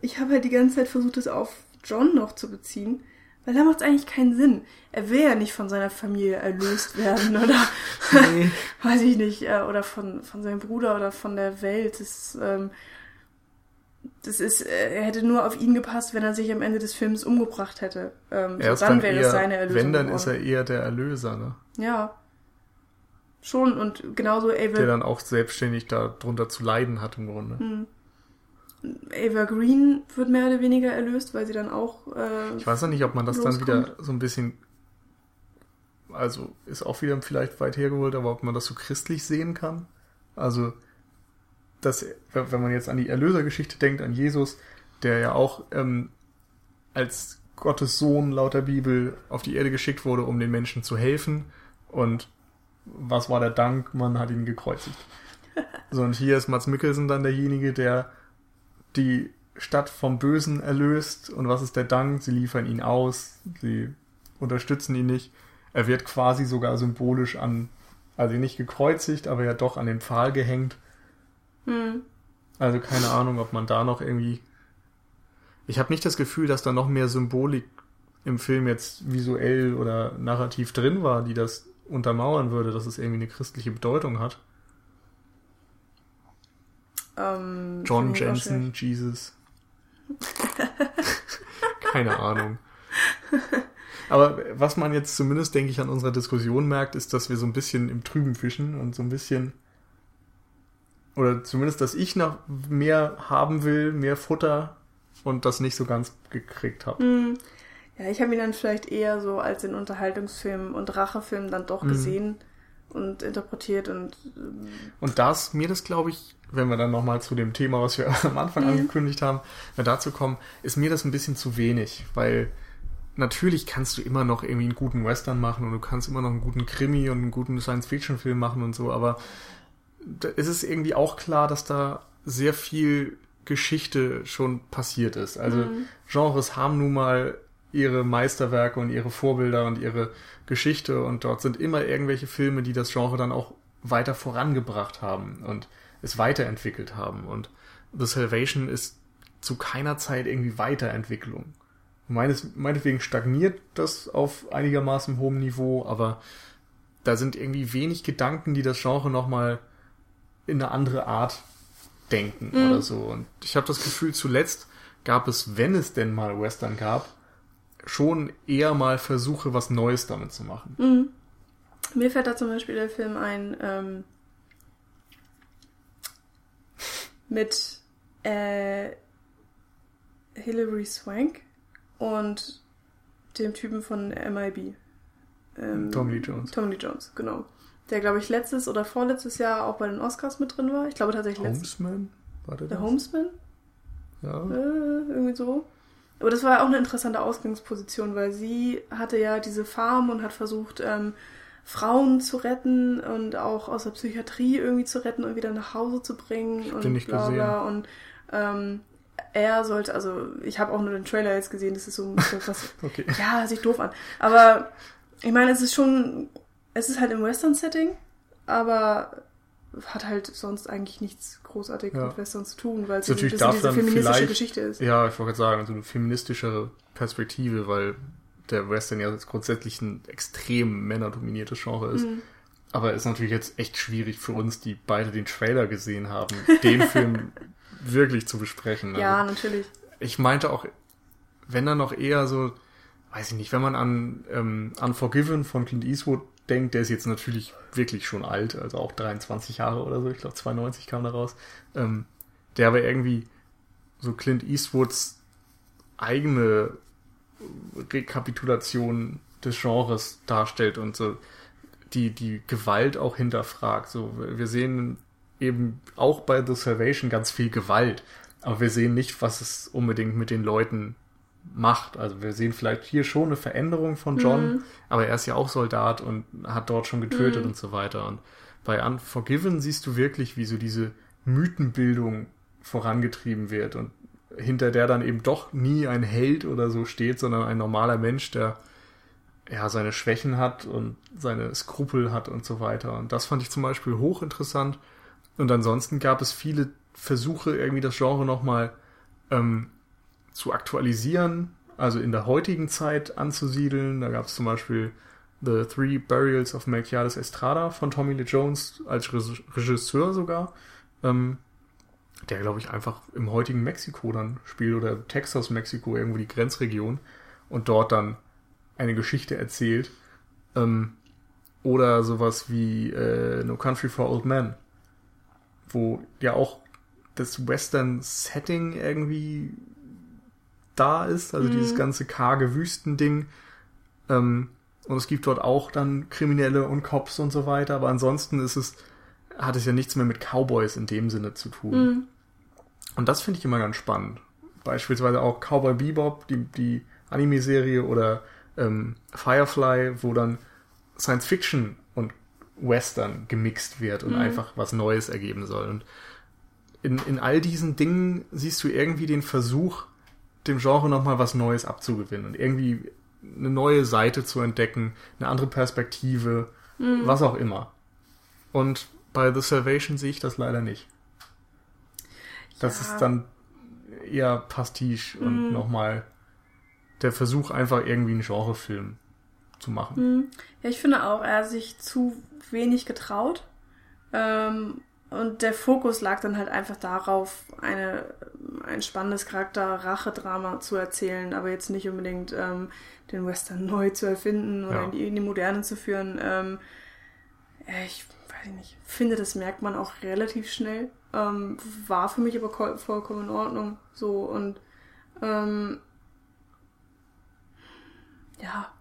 Ich habe halt die ganze Zeit versucht, es auf John noch zu beziehen, weil da macht es eigentlich keinen Sinn. Er will ja nicht von seiner Familie erlöst werden oder (laughs) Nee. (laughs) weiß ich nicht, äh, oder von, von seinem Bruder oder von der Welt. Das, ähm, das ist, äh, er hätte nur auf ihn gepasst, wenn er sich am Ende des Films umgebracht hätte. Ähm, so, dann dann wäre eher, es seine Erlösung. wenn, dann geworden. ist er eher der Erlöser, ne? Ja. Schon und genauso Der Ava, dann auch selbstständig darunter zu leiden hat im Grunde. hm. Ava Green wird mehr oder weniger erlöst, weil sie dann auch. Äh, Ich weiß noch nicht, ob man das dann loskommt. wieder so ein bisschen, also ist auch wieder vielleicht weit hergeholt, aber ob man das so christlich sehen kann. Also, dass, wenn man jetzt an die Erlösergeschichte denkt, an Jesus, der ja auch ähm, als Gottes Sohn laut der Bibel auf die Erde geschickt wurde, um den Menschen zu helfen. Und was war der Dank? Man hat ihn gekreuzigt. (laughs) So, und hier ist Mats Mikkelsen dann derjenige, der die Stadt vom Bösen erlöst. Und was ist der Dank? Sie liefern ihn aus, sie unterstützen ihn nicht. Er wird quasi sogar symbolisch an, also nicht gekreuzigt, aber ja doch an den Pfahl gehängt. Hm. Also keine Ahnung, ob man da noch irgendwie. Ich habe nicht das Gefühl, dass da noch mehr Symbolik im Film jetzt visuell oder narrativ drin war, die das untermauern würde, dass es irgendwie eine christliche Bedeutung hat. Ähm, John Jensen, Jesus. (laughs) Keine Ahnung. Aber was man jetzt zumindest, denke ich, an unserer Diskussion merkt, ist, dass wir so ein bisschen im Trüben fischen und so ein bisschen, oder zumindest, dass ich noch mehr haben will, mehr Futter und das nicht so ganz gekriegt habe. Hm. Ja, ich habe ihn dann vielleicht eher so als den Unterhaltungsfilm und Rachefilm dann doch Mhm. gesehen und interpretiert und ähm, Und das, mir das glaube ich, wenn wir dann nochmal zu dem Thema, was wir (laughs) am Anfang Mhm. angekündigt haben, wenn wir dazu kommen, ist mir das ein bisschen zu wenig, weil natürlich kannst du immer noch irgendwie einen guten Western machen und du kannst immer noch einen guten Krimi und einen guten Science-Fiction-Film machen und so, aber da ist es irgendwie auch klar, dass da sehr viel Geschichte schon passiert ist. Also Mhm. Genres haben nun mal ihre Meisterwerke und ihre Vorbilder und ihre Geschichte und dort sind immer irgendwelche Filme, die das Genre dann auch weiter vorangebracht haben und es weiterentwickelt haben. Und The Salvation ist zu keiner Zeit irgendwie Weiterentwicklung. Meines, meinetwegen stagniert das auf einigermaßen hohem Niveau, aber da sind irgendwie wenig Gedanken, die das Genre nochmal in eine andere Art denken Mhm. oder so. Und ich habe das Gefühl, zuletzt gab es, wenn es denn mal Western gab, schon eher mal Versuche, was Neues damit zu machen. Mhm. Mir fällt da zum Beispiel der Film ein ähm, mit äh, Hilary Swank und dem Typen von MIB. Ähm, Tommy Lee Jones. Tommy Lee Jones, genau. Der, glaube ich, letztes oder vorletztes Jahr auch bei den Oscars mit drin war. Ich glaube tatsächlich letztes. Homesman? War der Der das? Homesman? Ja. Äh, irgendwie so. Aber das war ja auch eine interessante Ausgangsposition, weil sie hatte ja diese Farm und hat versucht, ähm, Frauen zu retten und auch aus der Psychiatrie irgendwie zu retten und wieder nach Hause zu bringen und den nicht bla bla. Und ähm, er sollte, also ich habe auch nur den Trailer jetzt gesehen, das ist so, so was, (laughs) Okay. ja, sich doof an. Aber ich meine, es ist schon, es ist halt im Western-Setting, aber hat halt sonst eigentlich nichts großartig Ja. mit Western zu tun, weil es natürlich ein bisschen diese feministische Geschichte ist. Ja, ich wollte gerade sagen, so eine feministischere Perspektive, weil der Western ja jetzt grundsätzlich ein extrem männerdominiertes Genre ist. Mhm. Aber ist natürlich jetzt echt schwierig für uns, die beide den Trailer gesehen haben, den (laughs) Film wirklich zu besprechen. Ja, Also, natürlich. ich meinte auch, wenn dann noch eher so, weiß ich nicht, wenn man an ähm, Unforgiven von Clint Eastwood denkt, der ist jetzt natürlich wirklich schon alt, also auch 23 Jahre oder so, ich glaube 92 kam da raus, ähm, der aber irgendwie so Clint Eastwoods eigene Rekapitulation des Genres darstellt und so die, die Gewalt auch hinterfragt. So, wir sehen eben auch bei The Salvation ganz viel Gewalt, aber wir sehen nicht, was es unbedingt mit den Leuten macht. Also wir sehen vielleicht hier schon eine Veränderung von John, Mhm. aber er ist ja auch Soldat und hat dort schon getötet Mhm. und so weiter. Und bei Unforgiven siehst du wirklich, wie so diese Mythenbildung vorangetrieben wird und hinter der dann eben doch nie ein Held oder so steht, sondern ein normaler Mensch, der ja seine Schwächen hat und seine Skrupel hat und so weiter. Und das fand ich zum Beispiel hochinteressant. Und ansonsten gab es viele Versuche, irgendwie das Genre nochmal ähm, zu aktualisieren, also in der heutigen Zeit anzusiedeln. Da gab es zum Beispiel The Three Burials of Melquiades Estrada von Tommy Lee Jones als Reg- Regisseur sogar, ähm, der glaube ich einfach im heutigen Mexiko dann spielt oder Texas, Mexiko, irgendwo die Grenzregion und dort dann eine Geschichte erzählt. Ähm, oder sowas wie äh, No Country for Old Men, wo ja auch das Western-Setting irgendwie da ist, also Mhm. dieses ganze karge Wüstending. Ähm, und es gibt dort auch dann Kriminelle und Cops und so weiter, aber ansonsten ist es, hat es ja nichts mehr mit Cowboys in dem Sinne zu tun. Mhm. Und das finde ich immer ganz spannend. beispielsweise auch Cowboy Bebop, die, die Anime-Serie oder ähm, Firefly, wo dann Science Fiction und Western gemixt wird und Mhm. einfach was Neues ergeben soll. Und in, in all diesen Dingen siehst du irgendwie den Versuch, dem Genre nochmal was Neues abzugewinnen und irgendwie eine neue Seite zu entdecken, eine andere Perspektive, Mhm. was auch immer. Und bei The Salvation sehe ich das leider nicht. Das Ja. ist dann eher Pastiche und Mhm. nochmal der Versuch, einfach irgendwie einen Genrefilm zu machen. Hm. Ja, ich finde auch, er hat sich zu wenig getraut. Ähm, und der Fokus lag dann halt einfach darauf, eine, ein spannendes Charakter-Rachedrama zu erzählen, aber jetzt nicht unbedingt ähm, den Western neu zu erfinden oder Ja. in, die, in die Moderne zu führen. Ähm, äh, ich weiß nicht, finde, das merkt man auch relativ schnell. Ähm, war für mich aber ko- vollkommen in Ordnung. So und ähm, ja,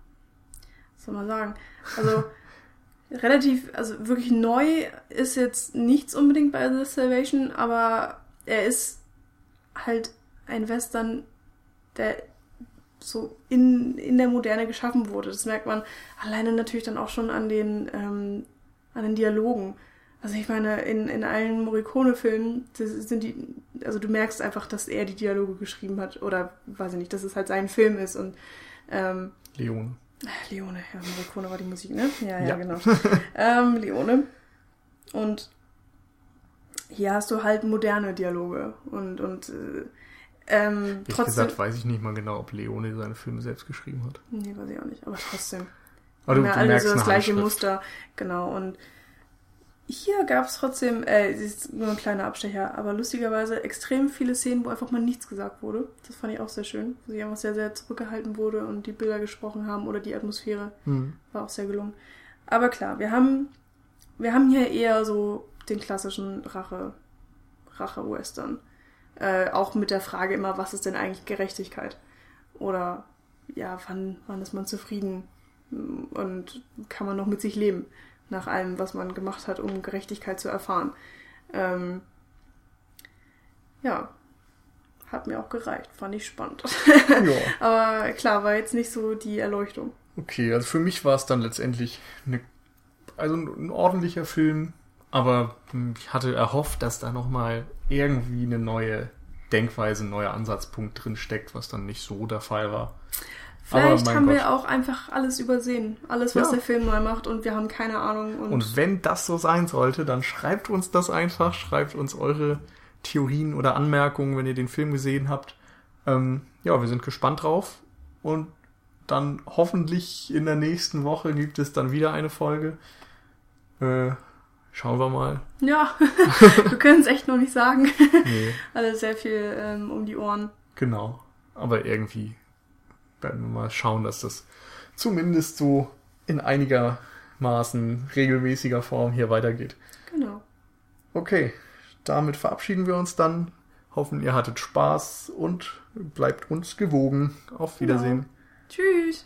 was soll man sagen? Also (laughs) relativ, also wirklich neu ist jetzt nichts unbedingt bei The Salvation, aber er ist halt ein Western, der so in, in der Moderne geschaffen wurde. Das merkt man alleine natürlich dann auch schon an den, ähm, an den Dialogen. Also ich meine, in, in allen Morricone-Filmen das sind die, also du merkst einfach, dass er die Dialoge geschrieben hat oder weiß ich nicht, dass es halt sein Film ist und ähm, Leon. Leone, ja, Morricone war die Musik, ne? Ja, ja, Ja. genau. (laughs) ähm, Leone. Und hier hast du halt moderne Dialoge und, und äh, ähm, Ehrlich trotzdem. gesagt weiß ich nicht mal genau, ob Leone seine Filme selbst geschrieben hat. Nee, weiß ich auch nicht, aber trotzdem. Aber du, ja, du alle so das gleiche. Muster, genau. Und hier gab es trotzdem, äh, es ist nur ein kleiner Abstecher, aber lustigerweise extrem viele Szenen, wo einfach mal nichts gesagt wurde. Das fand ich auch sehr schön, wo sich einfach sehr, sehr zurückgehalten wurde und die Bilder gesprochen haben oder die Atmosphäre. Hm. War auch sehr gelungen. Aber klar, wir haben, wir haben hier eher so den klassischen Rache, Rache-Western. Äh, auch mit der Frage immer, was ist denn eigentlich Gerechtigkeit? Oder ja, wann, wann ist man zufrieden? Und kann man noch mit sich leben? Nach allem, was man gemacht hat, um Gerechtigkeit zu erfahren. Ähm, ja, hat mir auch gereicht. Fand ich spannend. Ja. (laughs) Aber klar, war jetzt nicht so die Erleuchtung. Okay, also für mich war es dann letztendlich eine, also ein, ordentlicher Film, aber hm, ich hatte erhofft, dass da nochmal irgendwie eine neue Denkweise, ein neuer Ansatzpunkt drin steckt, was dann nicht so der Fall war. Vielleicht haben Gott. wir auch einfach alles übersehen. Alles, was Ja. der Film neu macht und wir haben keine Ahnung. Und, Und wenn das so sein sollte, dann schreibt uns das einfach, schreibt uns eure Theorien oder Anmerkungen, wenn ihr den Film gesehen habt. Ähm, ja, wir sind gespannt drauf und dann hoffentlich in der nächsten Woche gibt es dann wieder eine Folge. Äh, schauen wir mal. ja, (laughs) wir (laughs) können es echt noch nicht sagen. Nee, Alles sehr viel ähm, um die Ohren. genau. Aber irgendwie werden wir mal schauen, dass das zumindest so in einigermaßen regelmäßiger Form hier weitergeht. Genau. Okay, damit verabschieden wir uns dann. Hoffen, ihr hattet Spaß und bleibt uns gewogen. Auf genau. Wiedersehen. Genau. Tschüss.